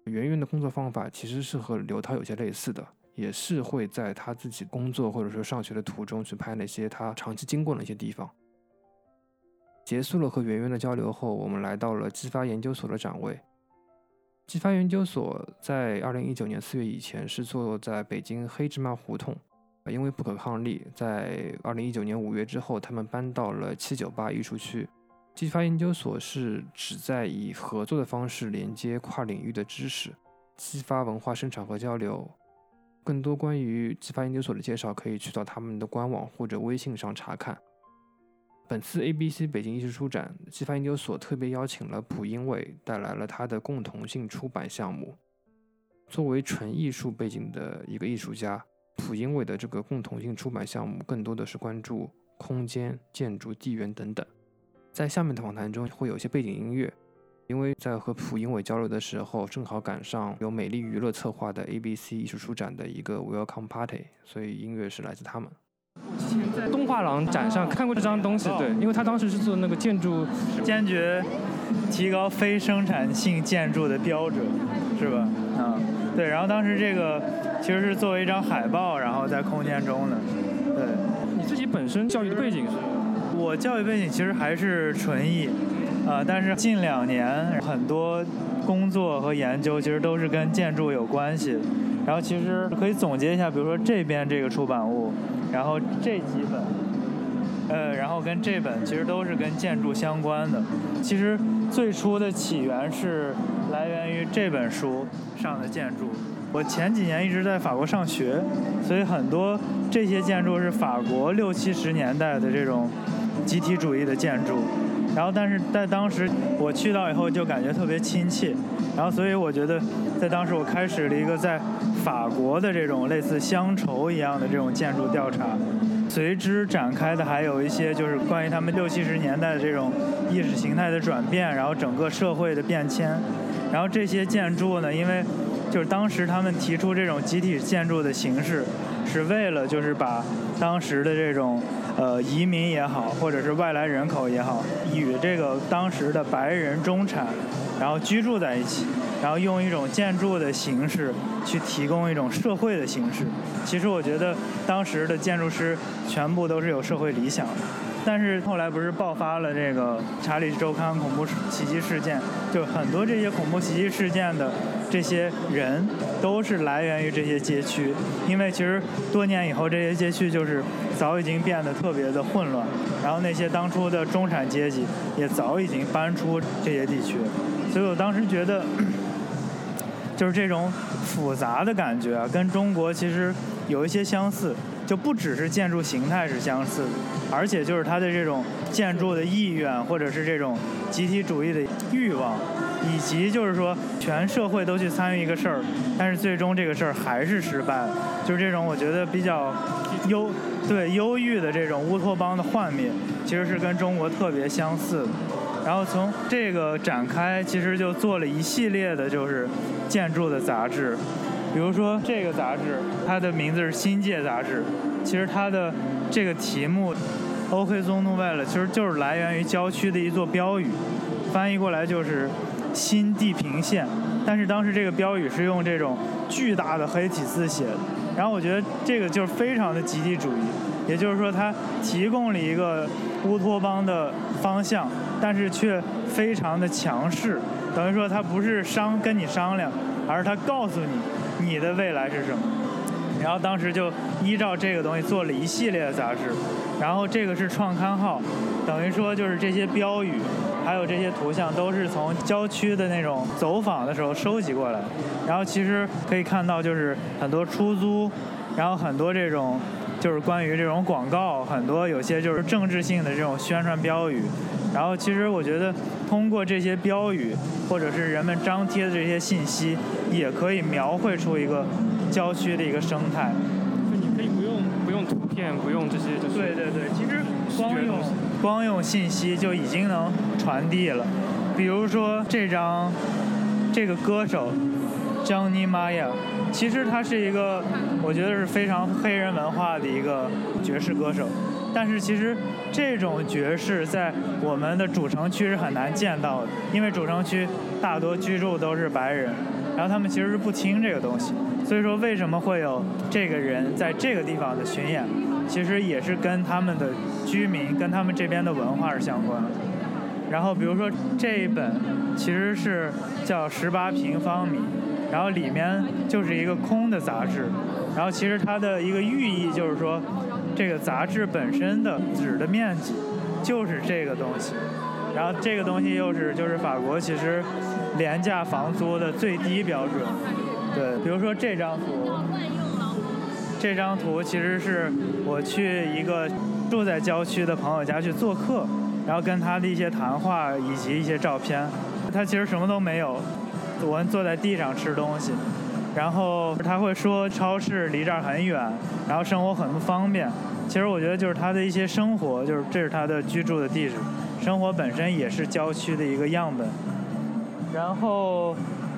圆圆的工作方法其实是和刘涛有些类似的，也是会在他自己工作或者说上学的途中去拍那些他长期经过的一些地方。结束了和圆圆的交流后，我们来到了激发研究所的展位。激发研究所在二零一九年四月以前是坐落在北京黑芝麻胡同，因为不可抗力，在二零一九年五月之后，他们搬到了七九八艺术区。激发研究所是旨在以合作的方式连接跨领域的知识，激发文化生产和交流。更多关于激发研究所的介绍，可以去到他们的官网或者微信上查看。本次 ABC 北京艺术书展，激发研究所特别邀请了蒲英伟，带来了他的共同性出版项目。作为纯艺术背景的一个艺术家，蒲英伟的这个共同性出版项目更多的是关注空间、建筑、地缘等等。在下面的访谈中会有一些背景音乐，因为在和蒲英伟交流的时候，正好赶上由美丽娱乐策划的 ABC 艺术书展的一个 Welcome Party，所以音乐是来自他们。我之前在东画廊展上看过这张东西，对，因为他当时是做那个建筑，坚决提高非生产性建筑的标准，是吧？啊，对，然后当时这个其实是作为一张海报，然后在空间中的。对，你自己本身教育的背景是？我教育背景其实还是纯艺，啊，但是近两年很多工作和研究其实都是跟建筑有关系。然后其实可以总结一下，比如说这边这个出版物。然后这几本，呃，然后跟这本其实都是跟建筑相关的。其实最初的起源是来源于这本书上的建筑。我前几年一直在法国上学，所以很多这些建筑是法国六七十年代的这种集体主义的建筑。然后，但是在当时我去到以后就感觉特别亲切。然后，所以我觉得在当时我开始了一个在。法国的这种类似乡愁一样的这种建筑调查，随之展开的还有一些就是关于他们六七十年代的这种意识形态的转变，然后整个社会的变迁。然后这些建筑呢，因为就是当时他们提出这种集体建筑的形式，是为了就是把当时的这种呃移民也好，或者是外来人口也好，与这个当时的白人中产，然后居住在一起。然后用一种建筑的形式去提供一种社会的形式。其实我觉得当时的建筑师全部都是有社会理想的，但是后来不是爆发了这个查理周刊恐怖袭击事件，就很多这些恐怖袭击事件的这些人都是来源于这些街区，因为其实多年以后这些街区就是早已经变得特别的混乱，然后那些当初的中产阶级也早已经搬出这些地区，所以我当时觉得。就是这种复杂的感觉啊，跟中国其实有一些相似，就不只是建筑形态是相似的，而且就是它的这种建筑的意愿，或者是这种集体主义的欲望，以及就是说全社会都去参与一个事儿，但是最终这个事儿还是失败了，就是这种我觉得比较忧对忧郁的这种乌托邦的幻灭，其实是跟中国特别相似的。然后从这个展开，其实就做了一系列的，就是建筑的杂志，比如说这个杂志，它的名字是《新界》杂志，其实它的这个题目 “O K Zone n o v e l 其实就是来源于郊区的一座标语，翻译过来就是“新地平线”，但是当时这个标语是用这种巨大的黑体字写的，然后我觉得这个就是非常的集体主义，也就是说它提供了一个乌托邦的方向。但是却非常的强势，等于说它不是商跟你商量，而是它告诉你你的未来是什么。然后当时就依照这个东西做了一系列的杂志，然后这个是创刊号，等于说就是这些标语，还有这些图像都是从郊区的那种走访的时候收集过来。然后其实可以看到就是很多出租，然后很多这种就是关于这种广告，很多有些就是政治性的这种宣传标语。然后，其实我觉得，通过这些标语，或者是人们张贴的这些信息，也可以描绘出一个郊区的一个生态。就你可以不用不用图片，不用这些，就是对对对，其实光用光用信息就已经能传递了。比如说这张这个歌手 Johnny Maya，其实他是一个我觉得是非常黑人文化的一个爵士歌手。但是其实这种爵士在我们的主城区是很难见到的，因为主城区大多居住都是白人，然后他们其实是不听这个东西。所以说为什么会有这个人在这个地方的巡演，其实也是跟他们的居民、跟他们这边的文化是相关的。然后比如说这一本其实是叫十八平方米，然后里面就是一个空的杂志，然后其实它的一个寓意就是说。这个杂志本身的纸的面积就是这个东西，然后这个东西又是就是法国其实廉价房租的最低标准。对，比如说这张图，这张图其实是我去一个住在郊区的朋友家去做客，然后跟他的一些谈话以及一些照片。他其实什么都没有，我们坐在地上吃东西，然后他会说超市离这儿很远，然后生活很不方便。其实我觉得就是他的一些生活，就是这是他的居住的地址，生活本身也是郊区的一个样本。然后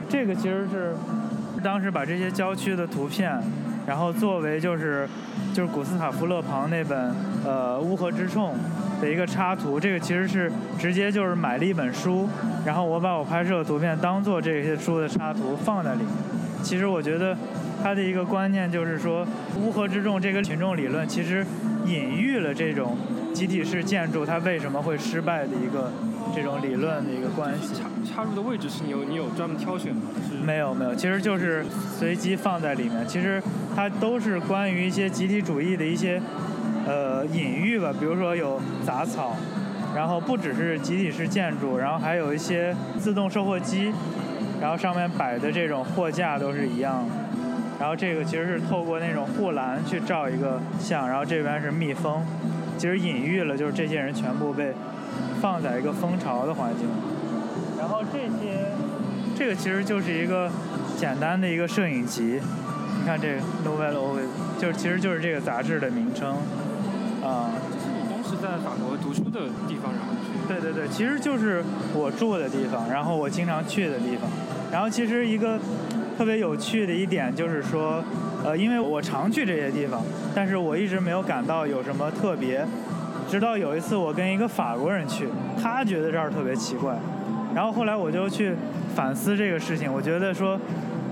这个其实是当时把这些郊区的图片，然后作为就是就是古斯塔夫勒庞那本呃《乌合之众》的一个插图。这个其实是直接就是买了一本书，然后我把我拍摄的图片当做这些书的插图放在里面。其实我觉得他的一个观念就是说，乌合之众这个群众理论其实隐喻了这种集体式建筑它为什么会失败的一个这种理论的一个关系。插插入的位置是你有你有专门挑选吗？是没有没有，其实就是随机放在里面。其实它都是关于一些集体主义的一些呃隐喻吧，比如说有杂草，然后不只是集体式建筑，然后还有一些自动售货机，然后上面摆的这种货架都是一样的。然后这个其实是透过那种护栏去照一个像，然后这边是密封，其实隐喻了就是这些人全部被放在一个蜂巢的环境。然后这些，这个其实就是一个简单的一个摄影集。你看这 Nouvelle Ove，就是其实就是这个杂志的名称，啊、就是你当时在法国读书的地方，然后去对对对，其实就是我住的地方，然后我经常去的地方。然后其实一个特别有趣的一点就是说，呃，因为我常去这些地方，但是我一直没有感到有什么特别。直到有一次我跟一个法国人去，他觉得这儿特别奇怪，然后后来我就去反思这个事情，我觉得说，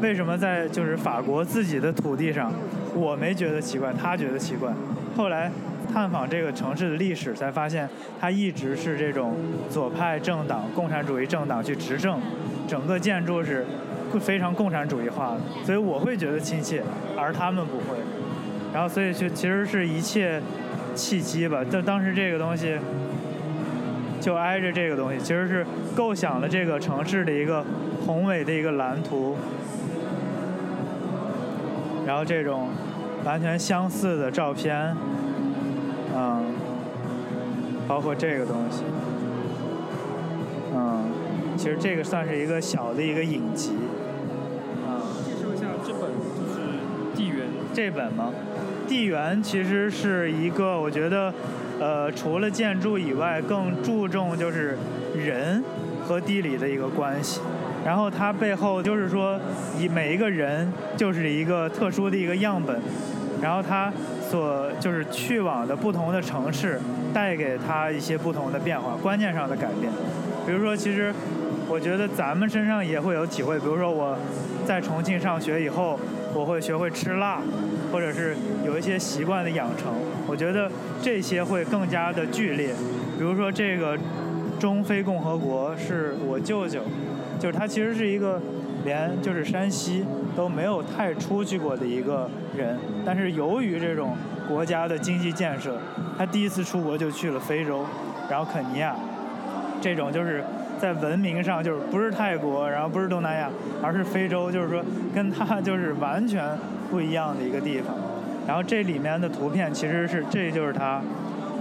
为什么在就是法国自己的土地上，我没觉得奇怪，他觉得奇怪。后来探访这个城市的历史，才发现它一直是这种左派政党、共产主义政党去执政，整个建筑是非常共产主义化的，所以我会觉得亲切，而他们不会。然后所以就其实是一切契机吧，就当时这个东西就挨着这个东西，其实是构想了这个城市的一个宏伟的一个蓝图，然后这种完全相似的照片，嗯，包括这个东西，嗯，其实这个算是一个小的一个影集，啊、介绍一下这本就是地缘？这本吗？地缘其实是一个，我觉得，呃，除了建筑以外，更注重就是人和地理的一个关系。然后它背后就是说，以每一个人就是一个特殊的一个样本，然后他所就是去往的不同的城市，带给他一些不同的变化，观念上的改变。比如说，其实我觉得咱们身上也会有体会，比如说我在重庆上学以后，我会学会吃辣，或者是有一些习惯的养成。我觉得这些会更加的剧烈。比如说这个中非共和国是我舅舅，就是他其实是一个连就是山西都没有太出去过的一个人，但是由于这种国家的经济建设，他第一次出国就去了非洲，然后肯尼亚，这种就是在文明上就是不是泰国，然后不是东南亚，而是非洲，就是说跟他就是完全不一样的一个地方。然后这里面的图片其实是这就是他，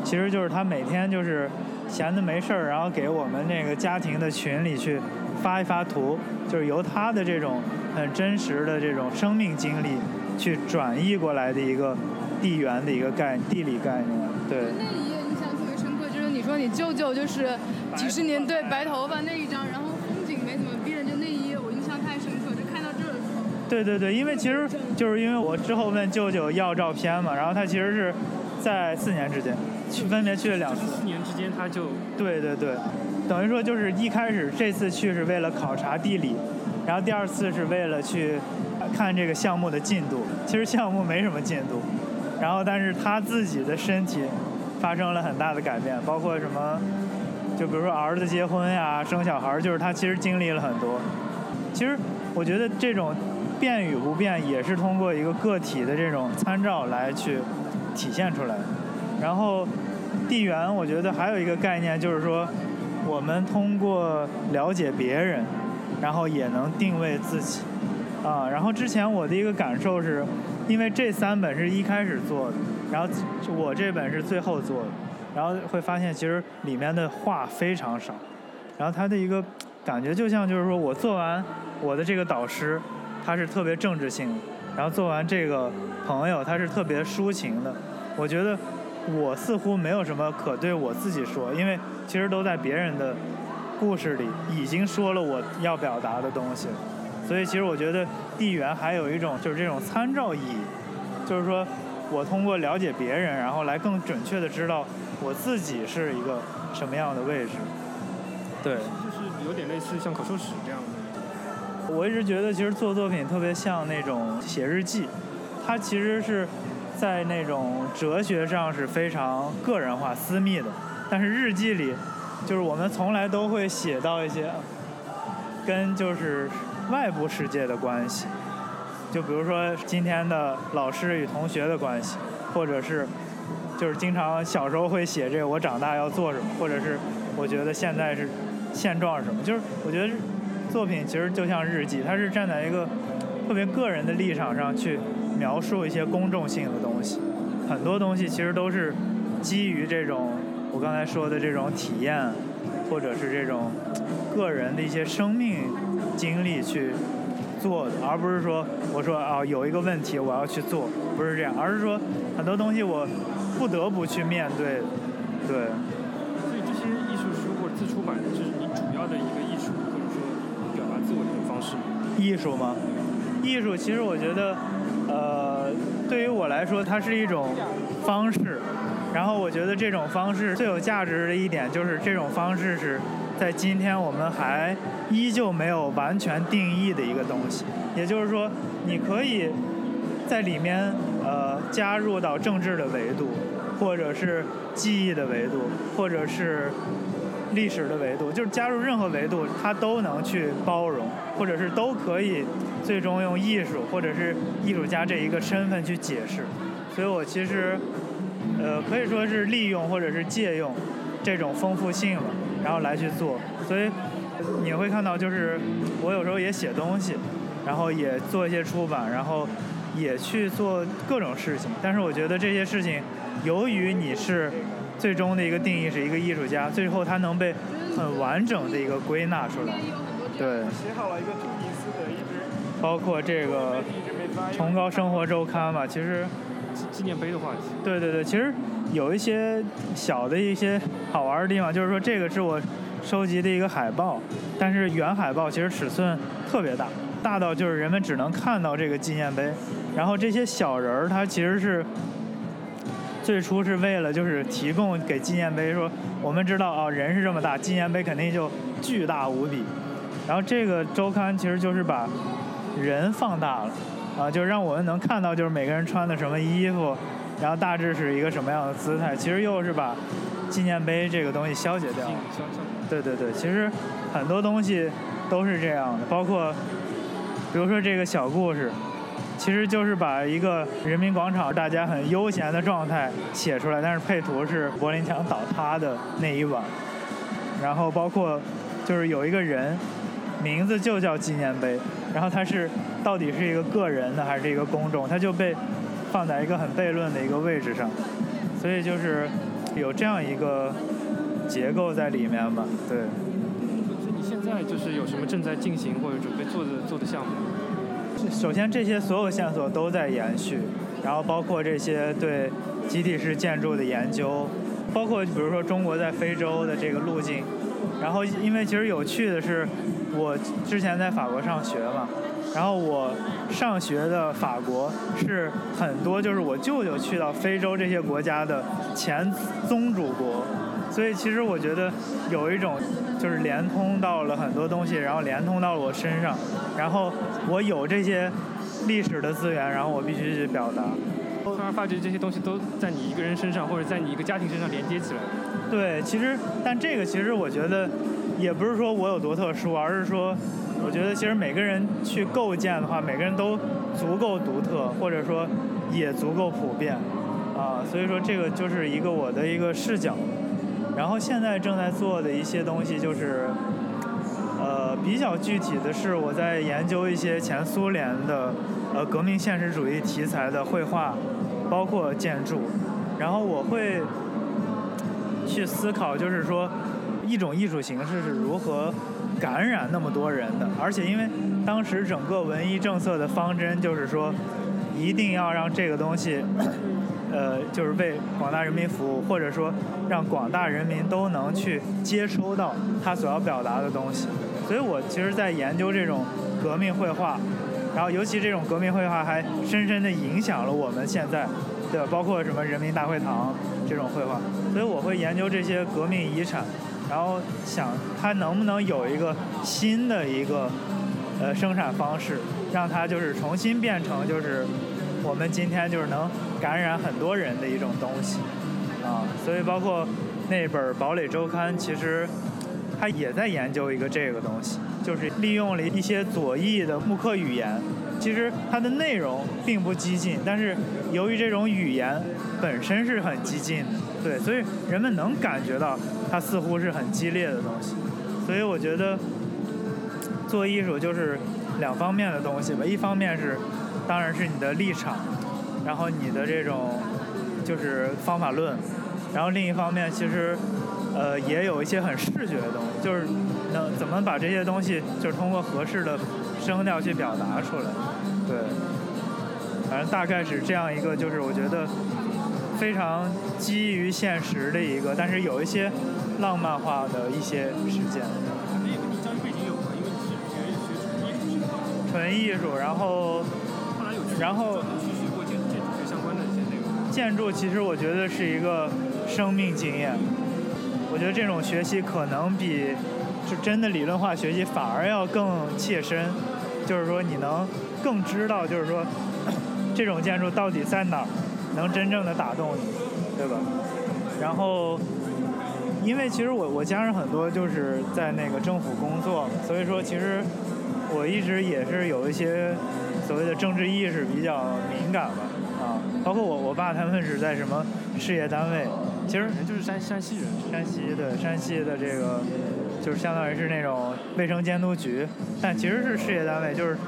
其实就是他每天就是闲的没事儿，然后给我们那个家庭的群里去发一发图，就是由他的这种很真实的这种生命经历去转译过来的一个地缘的一个概地理概念，对。那一页印象特别深刻，就是你说你舅舅就是几十年对白头发那一张，然后风景没怎么变，就那一页我印象太深刻，就看到这儿的时候。对对对，因为其实就是因为我之后问舅舅要照片嘛，然后他其实是在四年之间去分别去了两次。四年之间他就对对对，等于说就是一开始这次去是为了考察地理，然后第二次是为了去看这个项目的进度。其实项目没什么进度，然后但是他自己的身体发生了很大的改变，包括什么，就比如说儿子结婚呀、生小孩，就是他其实经历了很多。其实我觉得这种变与不变也是通过一个个体的这种参照来去体现出来的。然后地缘，我觉得还有一个概念就是说，我们通过了解别人，然后也能定位自己。啊，然后之前我的一个感受是，因为这三本是一开始做的，然后我这本是最后做的，然后会发现其实里面的话非常少，然后他的一个感觉就像就是说我做完我的这个导师，他是特别政治性的，然后做完这个朋友他是特别抒情的，我觉得我似乎没有什么可对我自己说，因为其实都在别人的故事里已经说了我要表达的东西。所以其实我觉得地缘还有一种就是这种参照意义，就是说我通过了解别人，然后来更准确的知道我自己是一个什么样的位置。对，就是有点类似像口述史这样的。我一直觉得其实做作品特别像那种写日记，它其实是在那种哲学上是非常个人化、私密的，但是日记里就是我们从来都会写到一些跟就是。外部世界的关系，就比如说今天的老师与同学的关系，或者是就是经常小时候会写这个我长大要做什么，或者是我觉得现在是现状是什么，就是我觉得作品其实就像日记，它是站在一个特别个人的立场上去描述一些公众性的东西，很多东西其实都是基于这种我刚才说的这种体验，或者是这种个人的一些生命。经历去做的，而不是说我说啊有一个问题我要去做，不是这样，而是说很多东西我不得不去面对，对。所以这些艺术书或者自出版的，就是你主要的一个艺术或者说表达自我的一种方式吗？艺术吗？艺术其实我觉得，呃，对于我来说它是一种方式，然后我觉得这种方式最有价值的一点就是这种方式是。在今天，我们还依旧没有完全定义的一个东西，也就是说，你可以在里面呃加入到政治的维度，或者是记忆的维度，或者是历史的维度，就是加入任何维度，它都能去包容，或者是都可以最终用艺术或者是艺术家这一个身份去解释。所以我其实呃可以说是利用或者是借用这种丰富性了。然后来去做，所以你会看到，就是我有时候也写东西，然后也做一些出版，然后也去做各种事情。但是我觉得这些事情，由于你是最终的一个定义是一个艺术家，最后他能被很完整的一个归纳出来。对。写好了一个突尼斯的一支。包括这个《崇高生活周刊》嘛，其实。纪念碑的话题。对对对，其实有一些小的一些好玩的地方，就是说这个是我收集的一个海报，但是原海报其实尺寸特别大，大到就是人们只能看到这个纪念碑。然后这些小人儿，它其实是最初是为了就是提供给纪念碑，说我们知道啊人是这么大，纪念碑肯定就巨大无比。然后这个周刊其实就是把人放大了。啊，就是让我们能看到，就是每个人穿的什么衣服，然后大致是一个什么样的姿态。其实又是把纪念碑这个东西消解掉了。对对对，其实很多东西都是这样的，包括比如说这个小故事，其实就是把一个人民广场大家很悠闲的状态写出来，但是配图是柏林墙倒塌的那一晚。然后包括就是有一个人。名字就叫纪念碑，然后它是到底是一个个人的还是一个公众，它就被放在一个很悖论的一个位置上，所以就是有这样一个结构在里面吧，对。所以你现在就是有什么正在进行或者准备做的做的项目？首先这些所有线索都在延续，然后包括这些对集体式建筑的研究，包括比如说中国在非洲的这个路径，然后因为其实有趣的是。我之前在法国上学嘛，然后我上学的法国是很多就是我舅舅去到非洲这些国家的前宗主国，所以其实我觉得有一种就是连通到了很多东西，然后连通到了我身上，然后我有这些历史的资源，然后我必须去表达。突然发觉这些东西都在你一个人身上，或者在你一个家庭身上连接起来。对，其实但这个其实我觉得。也不是说我有多特殊，而是说，我觉得其实每个人去构建的话，每个人都足够独特，或者说也足够普遍，啊，所以说这个就是一个我的一个视角。然后现在正在做的一些东西就是，呃，比较具体的是，我在研究一些前苏联的呃革命现实主义题材的绘画，包括建筑，然后我会去思考，就是说一种艺术形式是如何感染那么多人的，而且因为当时整个文艺政策的方针就是说，一定要让这个东西。呃，就是为广大人民服务，或者说让广大人民都能去接收到他所要表达的东西。所以我其实，在研究这种革命绘画，然后尤其这种革命绘画还深深地影响了我们现在，对？包括什么人民大会堂这种绘画。所以我会研究这些革命遗产，然后想它能不能有一个新的一个呃生产方式，让它就是重新变成就是我们今天就是能。感染很多人的一种东西，啊，所以包括那本《堡垒周刊》，其实他也在研究一个这个东西，就是利用了一些左翼的木刻语言。其实它的内容并不激进，但是由于这种语言本身是很激进的，对，所以人们能感觉到它似乎是很激烈的东西。所以我觉得做艺术就是两方面的东西吧，一方面是当然是你的立场。然后你的这种就是方法论，然后另一方面其实呃也有一些很视觉的东西，就是能怎么把这些东西就是通过合适的声调去表达出来，对，反正大概是这样一个就是我觉得非常基于现实的一个，但是有一些浪漫化的一些事件。纯艺术，然后然后。建筑其实我觉得是一个生命经验，我觉得这种学习可能比就真的理论化学习反而要更切身，就是说你能更知道，就是说这种建筑到底在哪儿能真正的打动你，对吧？然后，因为其实我我家人很多就是在那个政府工作，所以说其实我一直也是有一些所谓的政治意识比较敏感吧。包括我我爸他们是在什么事业单位，其实就是山山西人，山西的山西的这个就是相当于是那种卫生监督局，但其实是事业单位，就是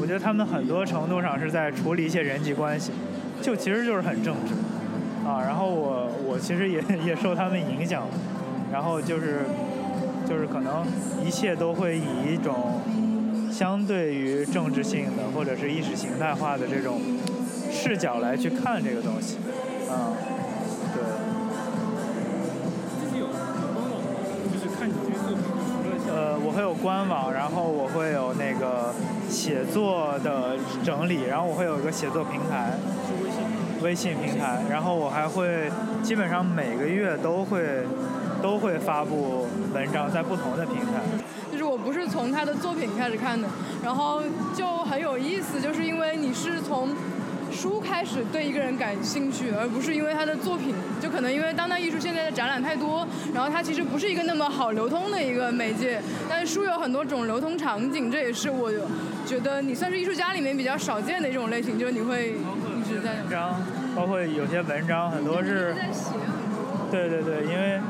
我觉得他们很多程度上是在处理一些人际关系，就其实就是很政治啊。然后我我其实也也受他们影响，然后就是就是可能一切都会以一种相对于政治性的或者是意识形态化的这种。视角来去看这个东西，啊，对。自己有有官网，就是看你这些作品。呃，我会有官网，然后我会有那个写作的整理，然后我会有一个写作平台，是微信。微信平台，然后我还会基本上每个月都会都会发布文章在不同的平台。就是我不是从他的作品开始看的，然后就很有意思，就是因为你是从。书开始对一个人感兴趣，而不是因为他的作品，就可能因为当代艺术现在的展览太多，然后它其实不是一个那么好流通的一个媒介。但是书有很多种流通场景，这也是我觉得你算是艺术家里面比较少见的一种类型，就是你会一直在文章，包括有些文章很多是，对对对，因为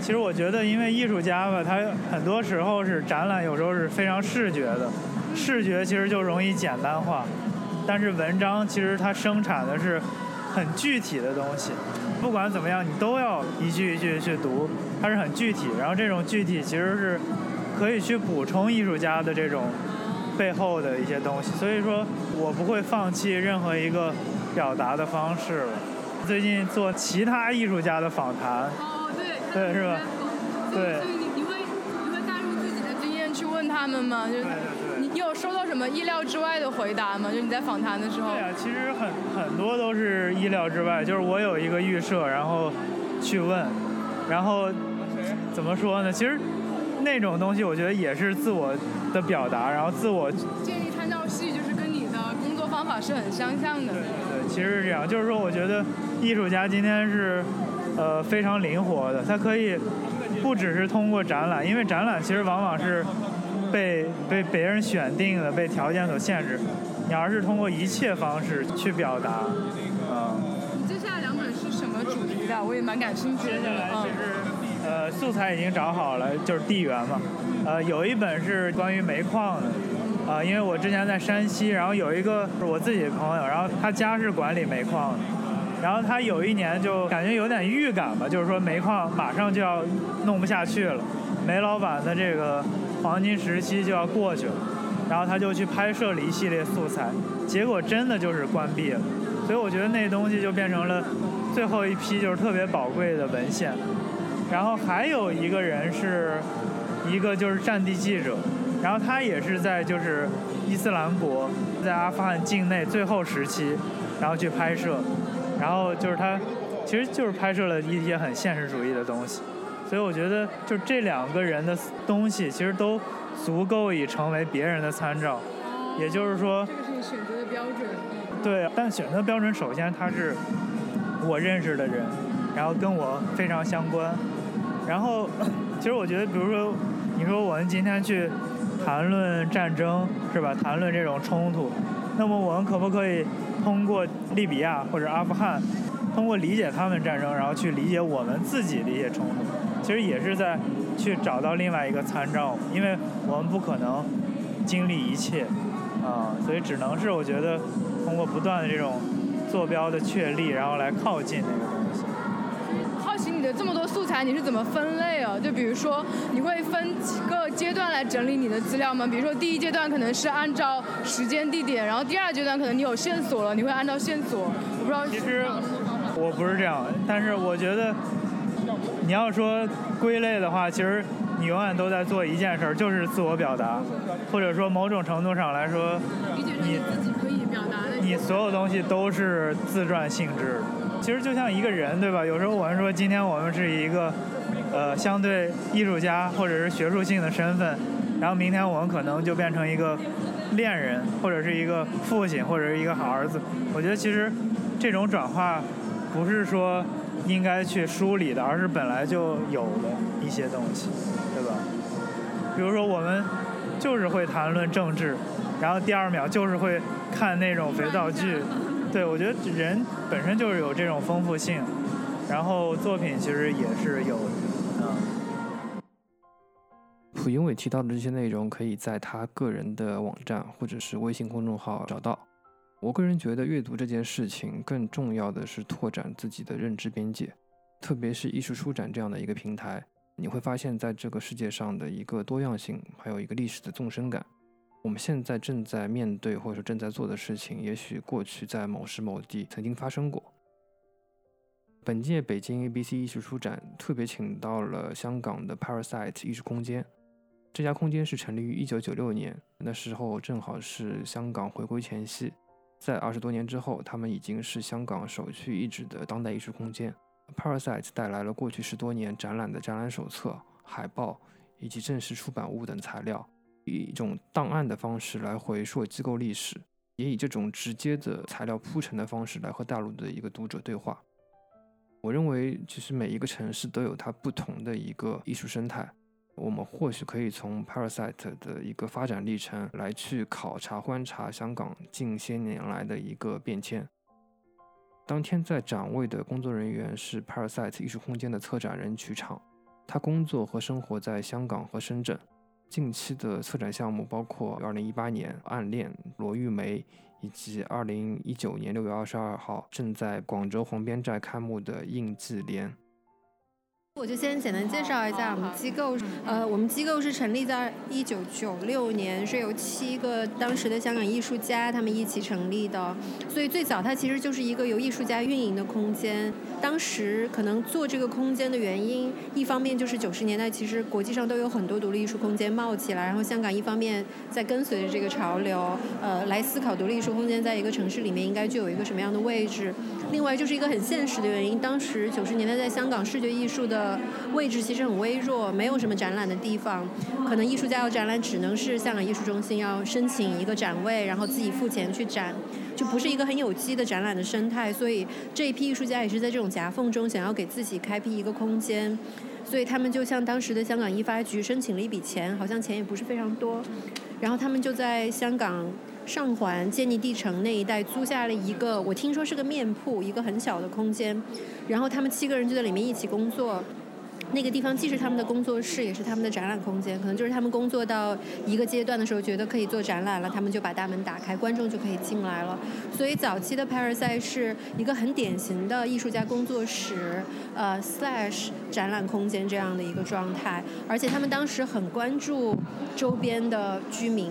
其实我觉得，因为艺术家吧，他很多时候是展览，有时候是非常视觉的，视觉其实就容易简单化。但是文章其实它生产的是很具体的东西，不管怎么样，你都要一句一句去读，它是很具体。然后这种具体其实是可以去补充艺术家的这种背后的一些东西。所以说我不会放弃任何一个表达的方式。最近做其他艺术家的访谈，哦对，对是吧？对。问他们吗？就是。你有收到什么意料之外的回答吗？就你在访谈的时候。对啊，其实很很多都是意料之外。就是我有一个预设，然后去问，然后怎么说呢？其实那种东西，我觉得也是自我的表达，然后自我建立参照系，就是跟你的工作方法是很相像的。对对，其实是这样。就是说，我觉得艺术家今天是呃非常灵活的，他可以不只是通过展览，因为展览其实往往是。被被别人选定的，被条件所限制，你而是通过一切方式去表达，嗯。接下来两本是什么主题的？我也蛮感兴趣的。接下来就是，呃，素材已经找好了，就是地缘嘛，呃，有一本是关于煤矿的，啊，因为我之前在山西，然后有一个我自己的朋友，然后他家是管理煤矿的，然后他有一年就感觉有点预感吧，就是说煤矿马上就要弄不下去了，煤老板的这个黄金时期就要过去了，然后他就去拍摄了一系列素材，结果真的就是关闭了，所以我觉得那东西就变成了最后一批就是特别宝贵的文献。然后还有一个人是，一个就是战地记者，然后他也是在就是伊斯兰国，在阿富汗境内最后时期，然后去拍摄，然后就是他，其实就是拍摄了一些很现实主义的东西，所以我觉得就这两个人的东西其实都足够以成为别人的参照，也就是说，这个是你选择的标准。对，但选择标准首先他是我认识的人，然后跟我非常相关。然后，其实我觉得，比如说，你说我们今天去谈论战争，是吧？谈论这种冲突，那么我们可不可以通过利比亚或者阿富汗，通过理解他们战争，然后去理解我们自己的一些冲突？其实也是在去找到另外一个参照，因为我们不可能经历一切啊，所以只能是我觉得通过不断的这种坐标的确立，然后来靠近那个东西。好奇。你的这么多素材你是怎么分类啊？就比如说，你会分几个阶段来整理你的资料吗？比如说，第一阶段可能是按照时间地点，然后第二阶段可能你有线索了，你会按照线索。我不知道。其实我不是这样，但是我觉得你要说归类的话，其实你永远都在做一件事儿，就是自我表达，或者说某种程度上来说，你自己可以表达的，你所有东西都是自传性质。其实就像一个人，对吧？有时候我们说今天我们是一个，呃，相对艺术家或者是学术性的身份，然后明天我们可能就变成一个恋人，或者是一个父亲，或者是一个好儿子。我觉得其实这种转化不是说应该去梳理的，而是本来就有的一些东西，对吧？比如说我们就是会谈论政治，然后第二秒就是会看那种肥皂剧。对，我觉得人本身就是有这种丰富性，然后作品其实也是有的。蒲英伟提到的这些内容，可以在他个人的网站或者是微信公众号找到。我个人觉得，阅读这件事情更重要的是拓展自己的认知边界，特别是艺术书展这样的一个平台，你会发现在这个世界上的一个多样性，还有一个历史的纵深感。我们现在正在面对或者说正在做的事情，也许过去在某时某地曾经发生过。本届北京 ABC 艺术书展特别请到了香港的 Parasite 艺术空间，这家空间是成立于1996年，那时候正好是香港回归前夕。在二十多年之后，他们已经是香港首屈一指的当代艺术空间。Parasite 带来了过去十多年展览的展览手册、海报以及正式出版物等材料。以一种档案的方式来回溯机构历史，也以这种直接的材料铺陈的方式来和大陆的一个读者对话。我认为，其实每一个城市都有它不同的一个艺术生态。我们或许可以从 Parasite 的一个发展历程来去考察、观察香港近些年来的一个变迁。当天在展位的工作人员是 Parasite 艺术空间的策展人曲畅，他工作和生活在香港和深圳。近期的策展项目包括2018年《暗恋》罗玉梅，以及2019年6月22号正在广州黄边寨开幕的《印记联》。我就先简单介绍一下我们机构。呃，我们机构是成立在一九九六年，是由七个当时的香港艺术家他们一起成立的。所以最早它其实就是一个由艺术家运营的空间。当时可能做这个空间的原因，一方面就是九十年代其实国际上都有很多独立艺术空间冒起来，然后香港一方面在跟随着这个潮流，呃，来思考独立艺术空间在一个城市里面应该具有一个什么样的位置。另外就是一个很现实的原因，当时九十年代在香港视觉艺术的位置其实很微弱，没有什么展览的地方，可能艺术家要展览只能是香港艺术中心要申请一个展位，然后自己付钱去展，就不是一个很有机的展览的生态。所以这一批艺术家也是在这种夹缝中想要给自己开辟一个空间，所以他们就向当时的香港一发局申请了一笔钱，好像钱也不是非常多，然后他们就在香港上环建立地城那一带租下了一个，我听说是个面铺，一个很小的空间，然后他们七个人就在里面一起工作。那个地方既是他们的工作室，也是他们的展览空间。可能就是他们工作到一个阶段的时候，觉得可以做展览了，他们就把大门打开，观众就可以进来了。所以早期的 Parasite 是一个很典型的艺术家工作室，呃，slash 展览空间这样的一个状态。而且他们当时很关注周边的居民。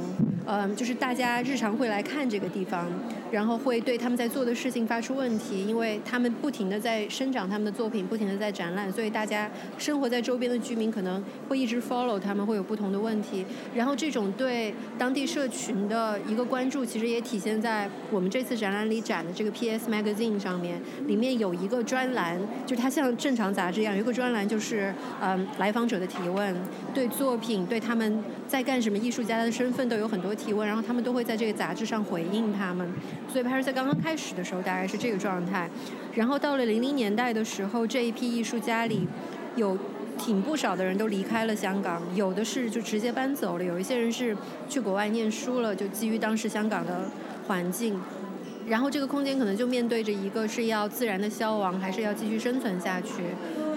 嗯，就是大家日常会来看这个地方，然后会对他们在做的事情发出问题，因为他们不停的在生长他们的作品，不停的在展览，所以大家生活在周边的居民可能会一直 follow 他们，会有不同的问题。然后这种对当地社群的一个关注，其实也体现在我们这次展览里展的这个 PS Magazine 上面，里面有一个专栏，就是它像正常杂志一样，有一个专栏就是嗯来访者的提问，对作品，对他们在干什么，艺术家的身份都有很多。提问，然后他们都会在这个杂志上回应他们，所以 p a r i 在刚刚开始的时候大概是这个状态，然后到了零零年代的时候，这一批艺术家里有挺不少的人都离开了香港，有的是就直接搬走了，有一些人是去国外念书了，就基于当时香港的环境，然后这个空间可能就面对着一个是要自然的消亡，还是要继续生存下去，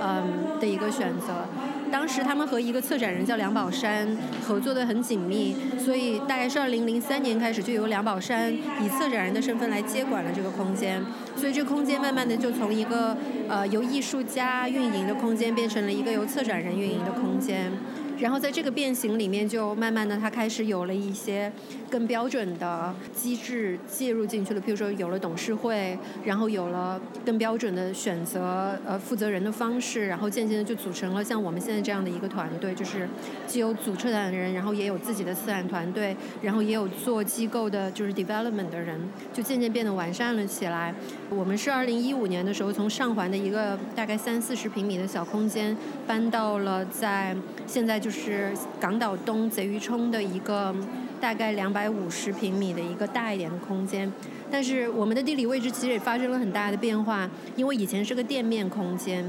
嗯的一个选择。当时他们和一个策展人叫梁宝山合作的很紧密，所以大概是二零零三年开始就由梁宝山以策展人的身份来接管了这个空间，所以这个空间慢慢的就从一个呃由艺术家运营的空间变成了一个由策展人运营的空间。然后在这个变形里面，就慢慢的它开始有了一些更标准的机制介入进去了，譬如说有了董事会，然后有了更标准的选择呃负责人的方式，然后渐渐的就组成了像我们现在这样的一个团队，就是既有组策展的人，然后也有自己的策展团队，然后也有做机构的就是 development 的人，就渐渐变得完善了起来。我们是二零一五年的时候从上环的一个大概三四十平米的小空间搬到了在现在就。是港岛东贼鱼冲的一个大概两百五十平米的一个大一点的空间，但是我们的地理位置其实也发生了很大的变化，因为以前是个店面空间，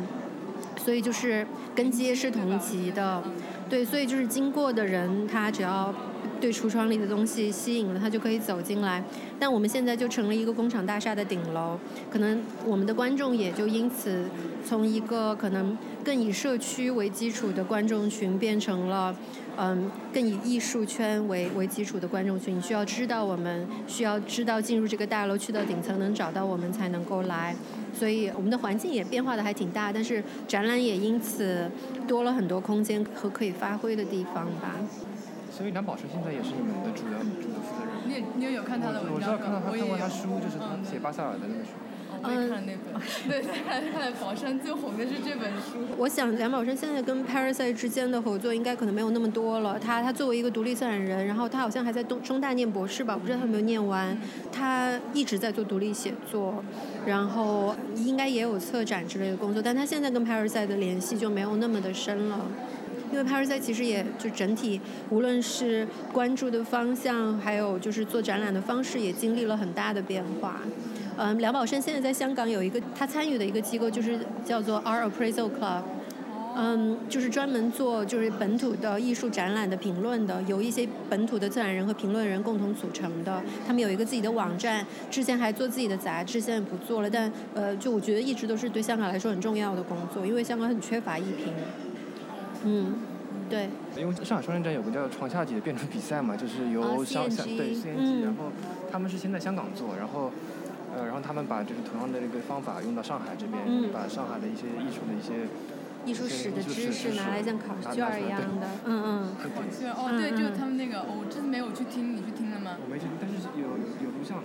所以就是跟街是同级的，对，所以就是经过的人他只要。对橱窗里的东西吸引了他，就可以走进来。但我们现在就成了一个工厂大厦的顶楼，可能我们的观众也就因此从一个可能更以社区为基础的观众群，变成了嗯更以艺术圈为为基础的观众群。你需要知道我们，需要知道进入这个大楼去到顶层能找到我们才能够来。所以我们的环境也变化的还挺大，但是展览也因此多了很多空间和可以发挥的地方吧。所以梁宝石现在也是你们的主要主的负责人。你也你也有看他的文章我知道看到他看过他书，就是他写巴塞尔的那个书。我也看那本。对，看看宝山最红的是这本书。我想梁宝生现在跟 Parasite 之间的合作应该可能没有那么多了。他他作为一个独立策展人，然后他好像还在东中大念博士吧，不知道他有没有念完。他一直在做独立写作，然后应该也有策展之类的工作，但他现在跟 Parasite 的联系就没有那么的深了。因为 Parasite 其实也就整体，无论是关注的方向，还有就是做展览的方式，也经历了很大的变化。嗯，梁宝生现在在香港有一个他参与的一个机构，就是叫做 Art Appraisal Club，嗯，就是专门做就是本土的艺术展览的评论的，由一些本土的策展人和评论人共同组成的。他们有一个自己的网站，之前还做自己的杂志，现在不做了。但呃，就我觉得一直都是对香港来说很重要的工作，因为香港很缺乏艺评。嗯，对。因为上海双年展有个叫“床下级”的辩论比赛嘛，就是由香香对 CNG，然后他们是先在香港做，然后呃，然后他们把就是同样的这个方法用到上海这边，把上海的一些艺术的一些艺术史的知识拿来像考试卷一样的，嗯嗯。考卷哦，对，就是他们那个，我这次没有去听，你去听了吗？我没听，但是有有录像。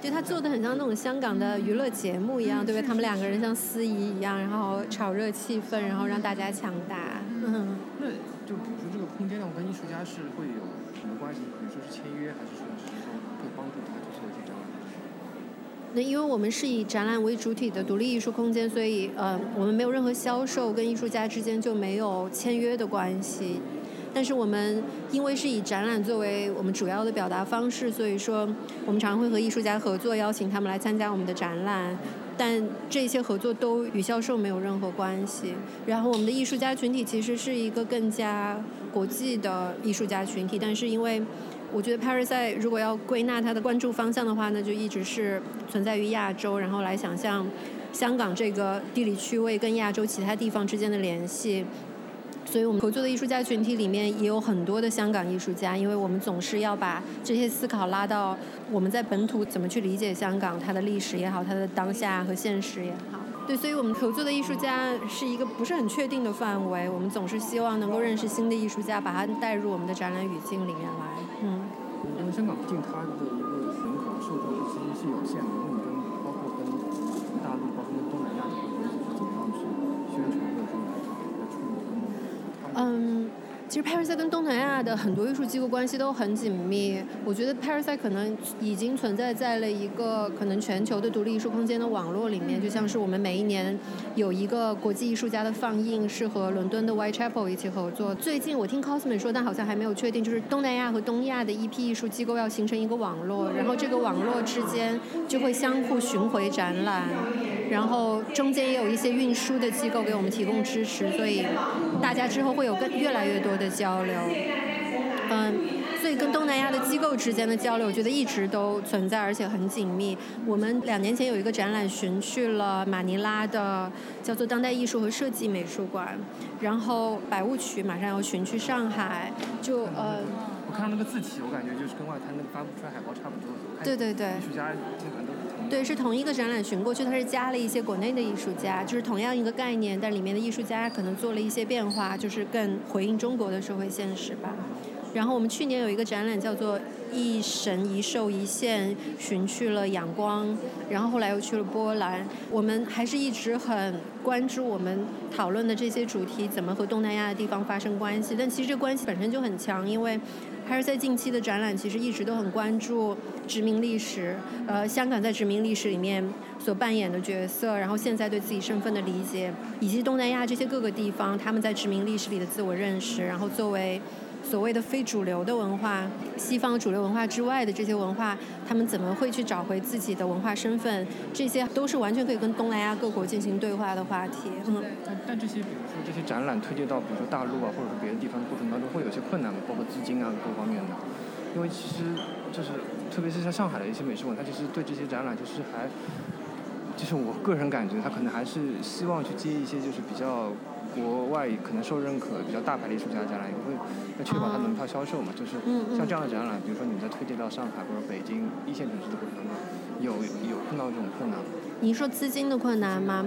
就他做的很像那种香港的娱乐节目一样，对不对？他们两个人像司仪一样，然后炒热气氛，然后让大家抢答。嗯。那就比如说这个空间呢，跟艺术家是会有什么关系？比如说是签约，还是说是说会帮助他去做这展览？那因为我们是以展览为主体的独立艺术空间，所以呃，我们没有任何销售，跟艺术家之间就没有签约的关系。但是我们因为是以展览作为我们主要的表达方式，所以说我们常会和艺术家合作，邀请他们来参加我们的展览。但这些合作都与销售没有任何关系。然后我们的艺术家群体其实是一个更加国际的艺术家群体，但是因为我觉得 Parasite 如果要归纳它的关注方向的话，那就一直是存在于亚洲，然后来想象香港这个地理区位跟亚洲其他地方之间的联系。所以我们合作的艺术家群体里面也有很多的香港艺术家，因为我们总是要把这些思考拉到我们在本土怎么去理解香港，它的历史也好，它的当下和现实也好。对，所以我们合作的艺术家是一个不是很确定的范围，我们总是希望能够认识新的艺术家，把他带入我们的展览语境里面来。嗯。因为香港毕竟它的一个人口受众其实是有限的，那你跟包括跟大陆，包括跟东南亚这些东西是怎么样去宣传或者说来处理的？嗯。其实 Parasite 跟东南亚的很多艺术机构关系都很紧密。我觉得 Parasite 可能已经存在在了一个可能全球的独立艺术空间的网络里面，就像是我们每一年有一个国际艺术家的放映是和伦敦的 Whitechapel 一起合作。最近我听 Cosman 说，但好像还没有确定，就是东南亚和东亚的一批艺术机构要形成一个网络，然后这个网络之间就会相互巡回展览，然后中间也有一些运输的机构给我们提供支持，所以大家之后会有更越来越多的。交流，嗯，所以跟东南亚的机构之间的交流，我觉得一直都存在，而且很紧密。我们两年前有一个展览巡去了马尼拉的叫做当代艺术和设计美术馆，然后百物曲马上要巡去上海，就呃，我看到那个字体，我感觉就是跟外滩那个发布出来海报差不多。对对对，艺术家基本都。对，是同一个展览巡过去，它是加了一些国内的艺术家，就是同样一个概念，但里面的艺术家可能做了一些变化，就是更回应中国的社会现实吧。然后我们去年有一个展览叫做“一神一兽一线”，寻去了仰光，然后后来又去了波兰。我们还是一直很关注我们讨论的这些主题怎么和东南亚的地方发生关系，但其实这关系本身就很强，因为。还是在近期的展览，其实一直都很关注殖民历史，呃，香港在殖民历史里面所扮演的角色，然后现在对自己身份的理解，以及东南亚这些各个地方他们在殖民历史里的自我认识，然后作为。所谓的非主流的文化，西方主流文化之外的这些文化，他们怎么会去找回自己的文化身份？这些都是完全可以跟东南亚各国进行对话的话题。嗯，但但这些，比如说这些展览推介到，比如说大陆啊，或者是别的地方的过程当中，会有些困难吗？包括资金啊各方面的。因为其实就是，特别是像上海的一些美术馆，它其实对这些展览就是还，就是我个人感觉，他可能还是希望去接一些就是比较。国外可能受认可比较大牌的艺术家展览，也会要确保它门票销售嘛。就是像这样的展览，比如说你们在推荐到上海或者北京一线城市的过程当中，有有碰到这种困难吗？您说资金的困难吗？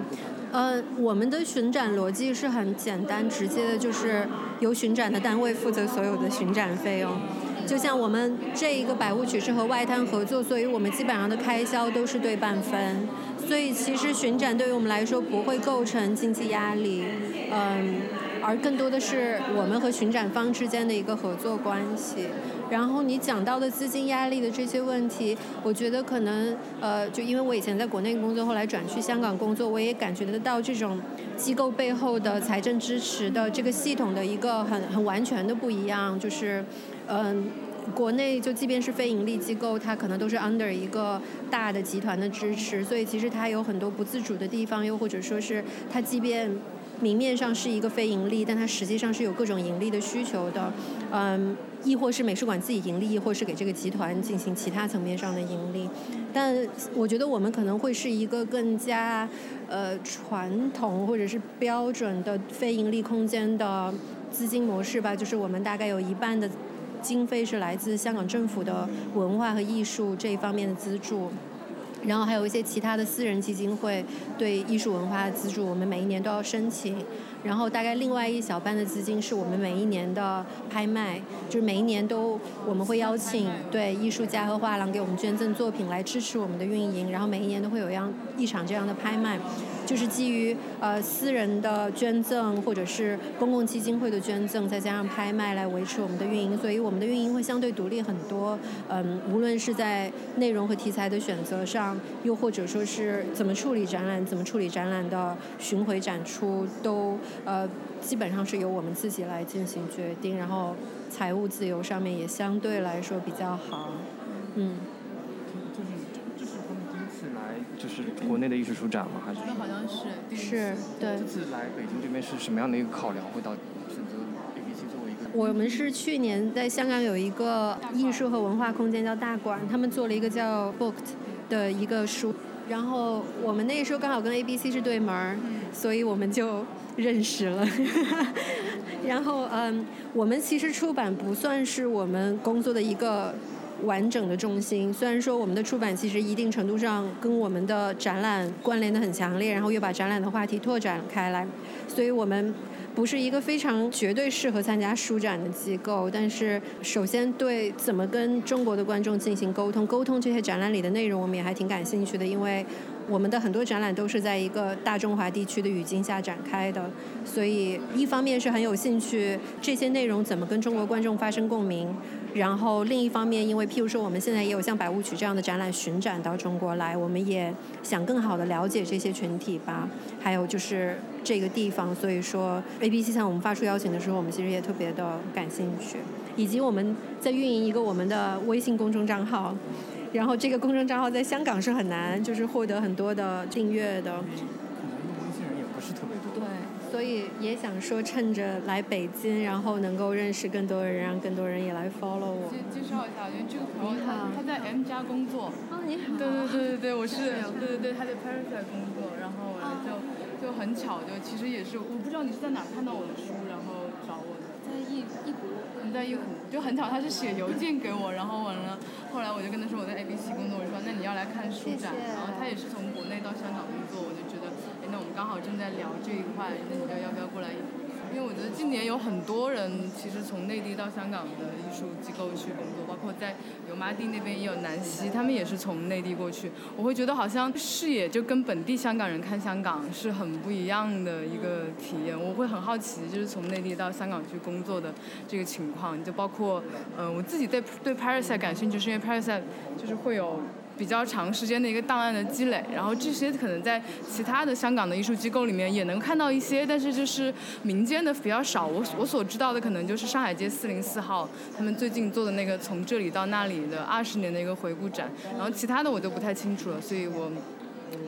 呃，我们的巡展逻辑是很简单直接的，就是由巡展的单位负责所有的巡展费用。就像我们这一个百物曲是和外滩合作，所以我们基本上的开销都是对半分。所以其实巡展对于我们来说不会构成经济压力，嗯，而更多的是我们和巡展方之间的一个合作关系。然后你讲到的资金压力的这些问题，我觉得可能呃，就因为我以前在国内工作，后来转去香港工作，我也感觉得到这种机构背后的财政支持的这个系统的一个很很完全的不一样，就是嗯。国内就即便是非盈利机构，它可能都是 under 一个大的集团的支持，所以其实它有很多不自主的地方，又或者说是它即便明面上是一个非盈利，但它实际上是有各种盈利的需求的，嗯，亦或是美术馆自己盈利，亦或是给这个集团进行其他层面上的盈利。但我觉得我们可能会是一个更加呃传统或者是标准的非盈利空间的资金模式吧，就是我们大概有一半的。经费是来自香港政府的文化和艺术这一方面的资助，然后还有一些其他的私人基金会对艺术文化的资助，我们每一年都要申请。然后大概另外一小半的资金是我们每一年的拍卖，就是每一年都我们会邀请对艺术家和画廊给我们捐赠作品来支持我们的运营，然后每一年都会有样一场这样的拍卖。就是基于呃私人的捐赠或者是公共基金会的捐赠，再加上拍卖来维持我们的运营，所以我们的运营会相对独立很多。嗯，无论是在内容和题材的选择上，又或者说是怎么处理展览、怎么处理展览的巡回展出，都呃基本上是由我们自己来进行决定。然后财务自由上面也相对来说比较好。嗯。就是他们第一次来，就是国内的艺术书展吗？还是？好像是。是，对。这次来北京这边是什么样的一个考量？会到选择 ABC 作为一个？我们是去年在香港有一个艺术和文化空间叫大馆，他们做了一个叫 Booked 的一个书。然后我们那时候刚好跟 ABC 是对门儿，所以我们就认识了。然后嗯，我们其实出版不算是我们工作的一个完整的重心。虽然说我们的出版其实一定程度上跟我们的展览关联的很强烈，然后又把展览的话题拓展开来，所以我们。不是一个非常绝对适合参加书展的机构，但是首先对怎么跟中国的观众进行沟通，沟通这些展览里的内容，我们也还挺感兴趣的，因为我们的很多展览都是在一个大中华地区的语境下展开的，所以一方面是很有兴趣这些内容怎么跟中国观众发生共鸣。然后另一方面，因为譬如说我们现在也有像百物曲这样的展览巡展到中国来，我们也想更好的了解这些群体吧。还有就是这个地方，所以说 ABC 向我们发出邀请的时候，我们其实也特别的感兴趣。以及我们在运营一个我们的微信公众账号，然后这个公众账号在香港是很难就是获得很多的订阅的对。所以也想说，趁着来北京，然后能够认识更多的人，让更多人也来 follow 我。介介绍一下，因为这个朋友他他在 M 家工作。哦，你好。对对对对对，我是对对对，他在 Paris 工作，然后就就很巧，就其实也是，我不知道你是在哪看到我的书，然后找我的。在一一湖。你在一湖，就很巧，他是写邮件给我，然后完了，后来我就跟他说我在 ABC 工作，我说那你要来看书展，然后他也是从国内到香港工作，我就觉得。哎那我们刚好正在聊这一块，那你就要不要过来？因为我觉得今年有很多人其实从内地到香港的艺术机构去工作，包括在油麻地那边也有南希，他们也是从内地过去。我会觉得好像视野就跟本地香港人看香港是很不一样的一个体验。我会很好奇，就是从内地到香港去工作的这个情况，就包括嗯，我自己对对 Paris 感兴趣，是因为 Paris 就是会有。比较长时间的一个档案的积累，然后这些可能在其他的香港的艺术机构里面也能看到一些，但是就是民间的比较少。我我所知道的可能就是上海街四零四号他们最近做的那个从这里到那里的二十年的一个回顾展，然后其他的我就不太清楚了，所以我。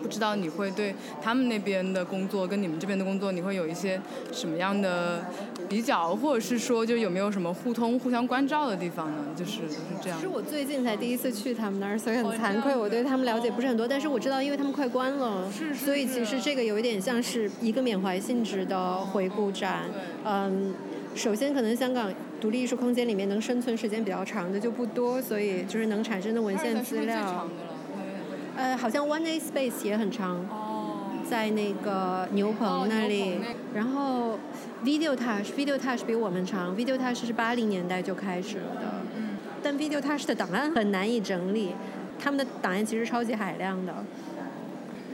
不知道你会对他们那边的工作跟你们这边的工作，你会有一些什么样的比较，或者是说就有没有什么互通、互相关照的地方呢？就是就是这样。其实我最近才第一次去他们那儿，所以很惭愧，我对他们了解不是很多。但是我知道，因为他们快关了，所以其实这个有一点像是一个缅怀性质的回顾展。嗯，首先可能香港独立艺术空间里面能生存时间比较长的就不多，所以就是能产生的文献资料。呃，好像 One A Space 也很长，在那个牛棚那里。然后 Video Touch，Video Touch 比我们长，Video Touch 是八零年代就开始了的。但 Video Touch 的档案很难以整理，他们的档案其实超级海量的。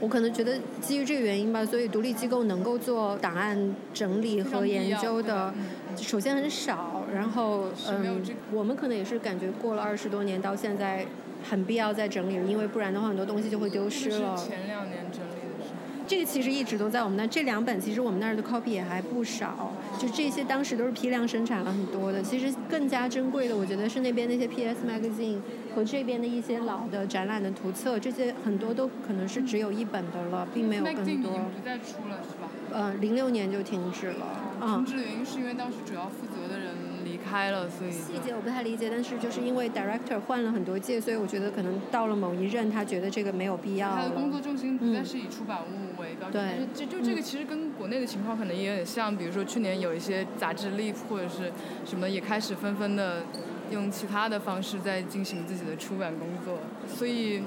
我可能觉得基于这个原因吧，所以独立机构能够做档案整理和研究的，首先很少。然后嗯，我们可能也是感觉过了二十多年到现在。很必要再整理，因为不然的话很多东西就会丢失了。前两年整理的是。这个其实一直都在我们那，这两本其实我们那儿的 copy 也还不少，就这些当时都是批量生产了很多的。其实更加珍贵的，我觉得是那边那些 PS Magazine 和这边的一些老的展览的图册，这些很多都可能是只有一本的了，并没有更多。不再出了是吧？嗯，零六年就停止了。停止的原因是因为当时主要负责的人。开了，所以。细节我不太理解，但是就是因为 director 换了很多届，所以我觉得可能到了某一任，他觉得这个没有必要他的工作重心不再是以出版物为标准，但是就就这个其实跟国内的情况可能也有点像，比如说去年有一些杂志 Leaf 或者是什么也开始纷纷的用其他的方式在进行自己的出版工作，所以。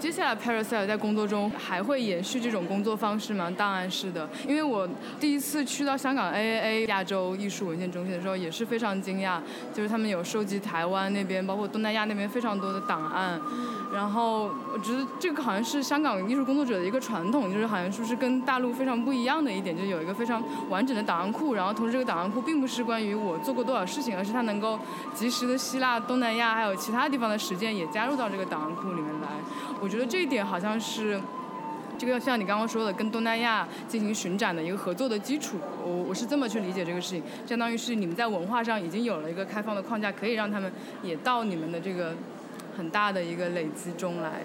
接下来 Parasite 在工作中还会延续这种工作方式吗？当然是的，因为我第一次去到香港 AAA 亚洲艺术文献中心的时候也是非常惊讶，就是他们有收集台湾那边，包括东南亚那边非常多的档案。然后我觉得这个好像是香港艺术工作者的一个传统，就是好像说是跟大陆非常不一样的一点，就有一个非常完整的档案库。然后同时这个档案库并不是关于我做过多少事情，而是它能够及时的吸纳东南亚还有其他地方的实践也加入到这个档案库里面来。我觉得这一点好像是这个像你刚刚说的跟东南亚进行巡展的一个合作的基础。我我是这么去理解这个事情，相当于是你们在文化上已经有了一个开放的框架，可以让他们也到你们的这个。很大的一个累积中来。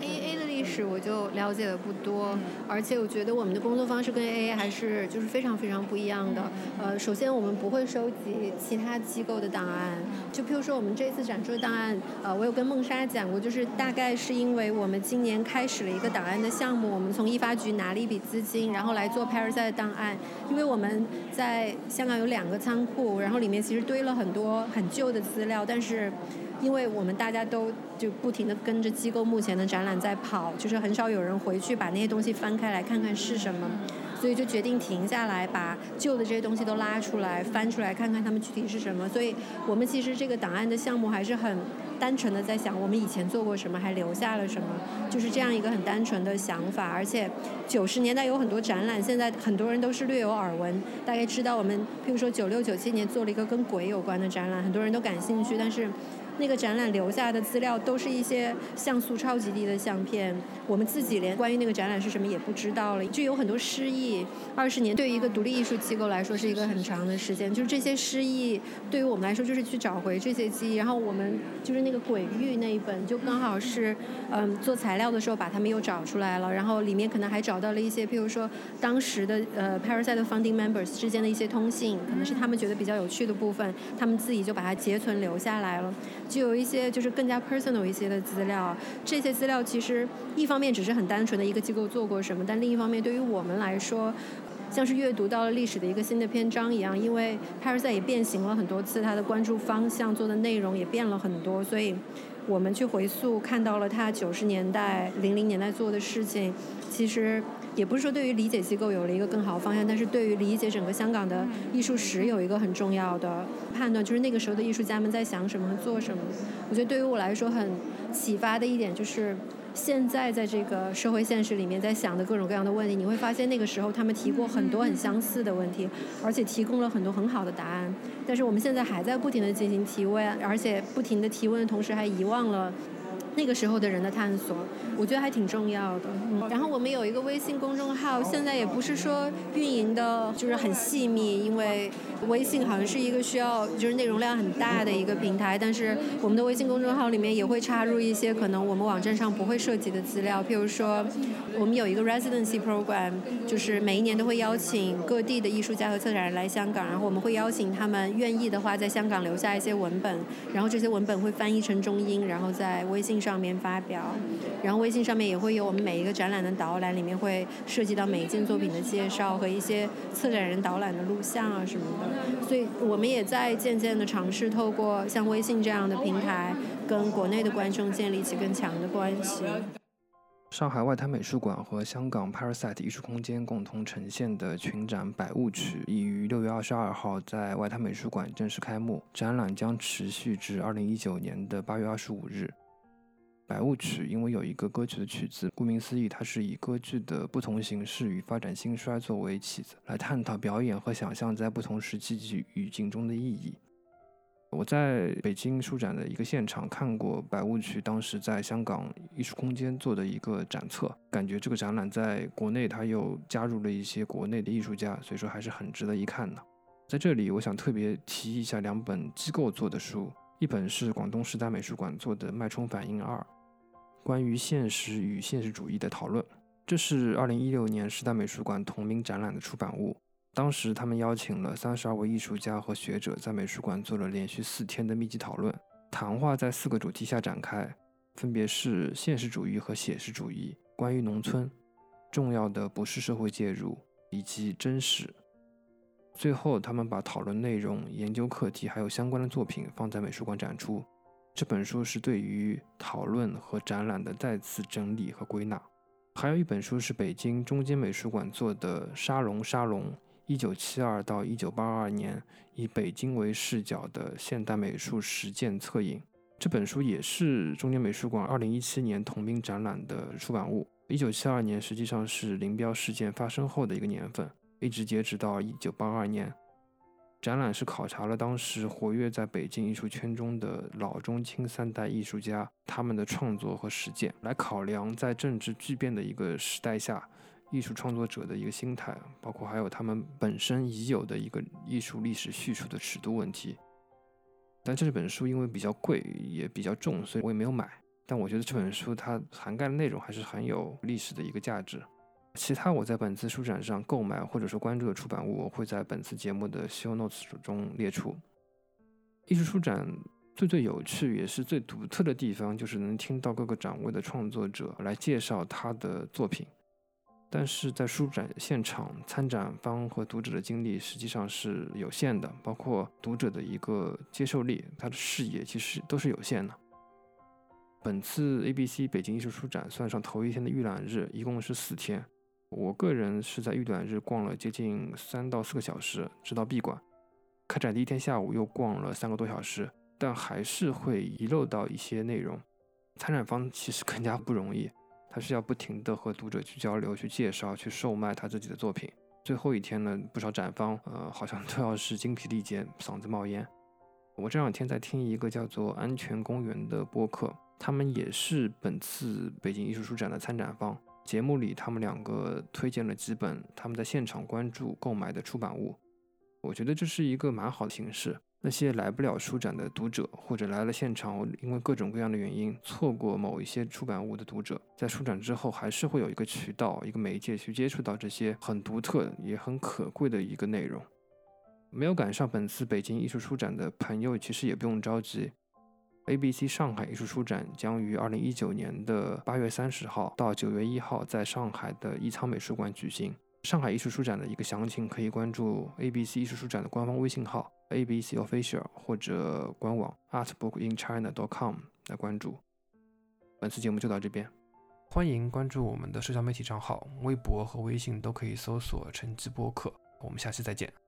A A 的历史我就了解的不多，而且我觉得我们的工作方式跟 A A 还是就是非常非常不一样的。呃，首先我们不会收集其他机构的档案，就譬如说我们这次展出的档案，呃，我有跟梦莎讲过，就是大概是因为我们今年开始了一个档案的项目，我们从一发局拿了一笔资金，然后来做 Parasite 档案，因为我们在香港有两个仓库，然后里面其实堆了很多很旧的资料，但是。因为我们大家都就不停的跟着机构目前的展览在跑，就是很少有人回去把那些东西翻开来看看是什么，所以就决定停下来，把旧的这些东西都拉出来，翻出来看看它们具体是什么。所以我们其实这个档案的项目还是很单纯的在想，我们以前做过什么，还留下了什么，就是这样一个很单纯的想法。而且九十年代有很多展览，现在很多人都是略有耳闻，大概知道我们，譬如说九六九七年做了一个跟鬼有关的展览，很多人都感兴趣，但是。那个展览留下的资料都是一些像素超级低的相片，我们自己连关于那个展览是什么也不知道了，就有很多失忆。二十年对于一个独立艺术机构来说是一个很长的时间，就是这些失忆对于我们来说就是去找回这些记忆。然后我们就是那个鬼域那一本，就刚好是嗯做材料的时候把他们又找出来了，然后里面可能还找到了一些，譬如说当时的呃 Parasite Funding Members 之间的一些通信，可能是他们觉得比较有趣的部分，他们自己就把它截存留下来了。就有一些就是更加 personal 一些的资料，这些资料其实一方面只是很单纯的一个机构做过什么，但另一方面对于我们来说，像是阅读到了历史的一个新的篇章一样，因为 Parasite 也变形了很多次，它的关注方向、做的内容也变了很多，所以我们去回溯看到了它九十年代、零零年代做的事情，其实。也不是说对于理解机构有了一个更好的方向，但是对于理解整个香港的艺术史有一个很重要的判断，就是那个时候的艺术家们在想什么、做什么。我觉得对于我来说很启发的一点就是，现在在这个社会现实里面在想的各种各样的问题，你会发现那个时候他们提过很多很相似的问题，而且提供了很多很好的答案。但是我们现在还在不停的进行提问，而且不停的提问的同时还遗忘了。那个时候的人的探索，我觉得还挺重要的。嗯然后我们有一个微信公众号，现在也不是说运营的，就是很细密，因为微信好像是一个需要就是内容量很大的一个平台。但是我们的微信公众号里面也会插入一些可能我们网站上不会涉及的资料，譬如说我们有一个 residency program，就是每一年都会邀请各地的艺术家和策展人来香港，然后我们会邀请他们愿意的话在香港留下一些文本，然后这些文本会翻译成中英，然后在微信上。上面发表，然后微信上面也会有我们每一个展览的导览，里面会涉及到每一件作品的介绍和一些策展人导览的录像啊什么的。所以我们也在渐渐的尝试透过像微信这样的平台，跟国内的观众建立起更强的关系。上海外滩美术馆和香港 Parasite 艺术空间共同呈现的群展《百物曲》已于六月二十二号在外滩美术馆正式开幕，展览将持续至二零一九年的八月二十五日。百物曲因为有一个歌曲的曲子，顾名思义，它是以歌剧的不同形式与发展兴衰作为起子，来探讨表演和想象在不同时期及语境中的意义。我在北京书展的一个现场看过百物曲，当时在香港艺术空间做的一个展册，感觉这个展览在国内它又加入了一些国内的艺术家，所以说还是很值得一看的。在这里，我想特别提一下两本机构做的书，一本是广东时代美术馆做的《脉冲反应二》。关于现实与现实主义的讨论，这是二零一六年时代美术馆同名展览的出版物。当时他们邀请了三十二位艺术家和学者在美术馆做了连续四天的密集讨论。谈话在四个主题下展开，分别是现实主义和写实主义、关于农村、重要的不是社会介入以及真实。最后，他们把讨论内容、研究课题还有相关的作品放在美术馆展出。这本书是对于讨论和展览的再次整理和归纳。还有一本书是北京中间美术馆做的《沙龙沙龙：一九七二到一九八二年以北京为视角的现代美术实践策影》。这本书也是中间美术馆二零一七年同名展览的出版物。一九七二年实际上是林彪事件发生后的一个年份，一直截止到一九八二年。展览是考察了当时活跃在北京艺术圈中的老中青三代艺术家他们的创作和实践，来考量在政治巨变的一个时代下，艺术创作者的一个心态，包括还有他们本身已有的一个艺术历史叙述的尺度问题。但这本书因为比较贵，也比较重，所以我也没有买。但我觉得这本书它涵盖的内容还是很有历史的一个价值。其他我在本次书展上购买或者说关注的出版物，我会在本次节目的 show notes 中列出。艺术书展最最有趣也是最独特的地方，就是能听到各个展位的创作者来介绍他的作品。但是在书展现场，参展方和读者的精力实际上是有限的，包括读者的一个接受力，他的视野其实都是有限的。本次 ABC 北京艺术书展算上头一天的预览日，一共是四天。我个人是在预短日逛了接近三到四个小时，直到闭馆。开展第一天下午又逛了三个多小时，但还是会遗漏到一些内容。参展方其实更加不容易。他是要不停的和读者去交流、去介绍、去售卖他自己的作品。最后一天呢，不少展方，呃，好像都要是精疲力竭、嗓子冒烟。我这两天在听一个叫做《安全公园》的播客，他们也是本次北京艺术书展的参展方。节目里，他们两个推荐了几本他们在现场关注、购买的出版物。我觉得这是一个蛮好的形式。那些来不了书展的读者，或者来了现场，因为各种各样的原因错过某一些出版物的读者，在书展之后，还是会有一个渠道、一个媒介去接触到这些很独特也很可贵的一个内容。没有赶上本次北京艺术书展的朋友，其实也不用着急。ABC 上海艺术书展将于二零一九年的八月三十号到九月一号在上海的一仓美术馆举行。上海艺术书展的一个详情可以关注 ABC 艺术书展的官方微信号 ABC Official 或者官网 artbookinchina.com 来关注。本次节目就到这边，欢迎关注我们的社交媒体账号，微博和微信都可以搜索“陈记播客”。我们下期再见。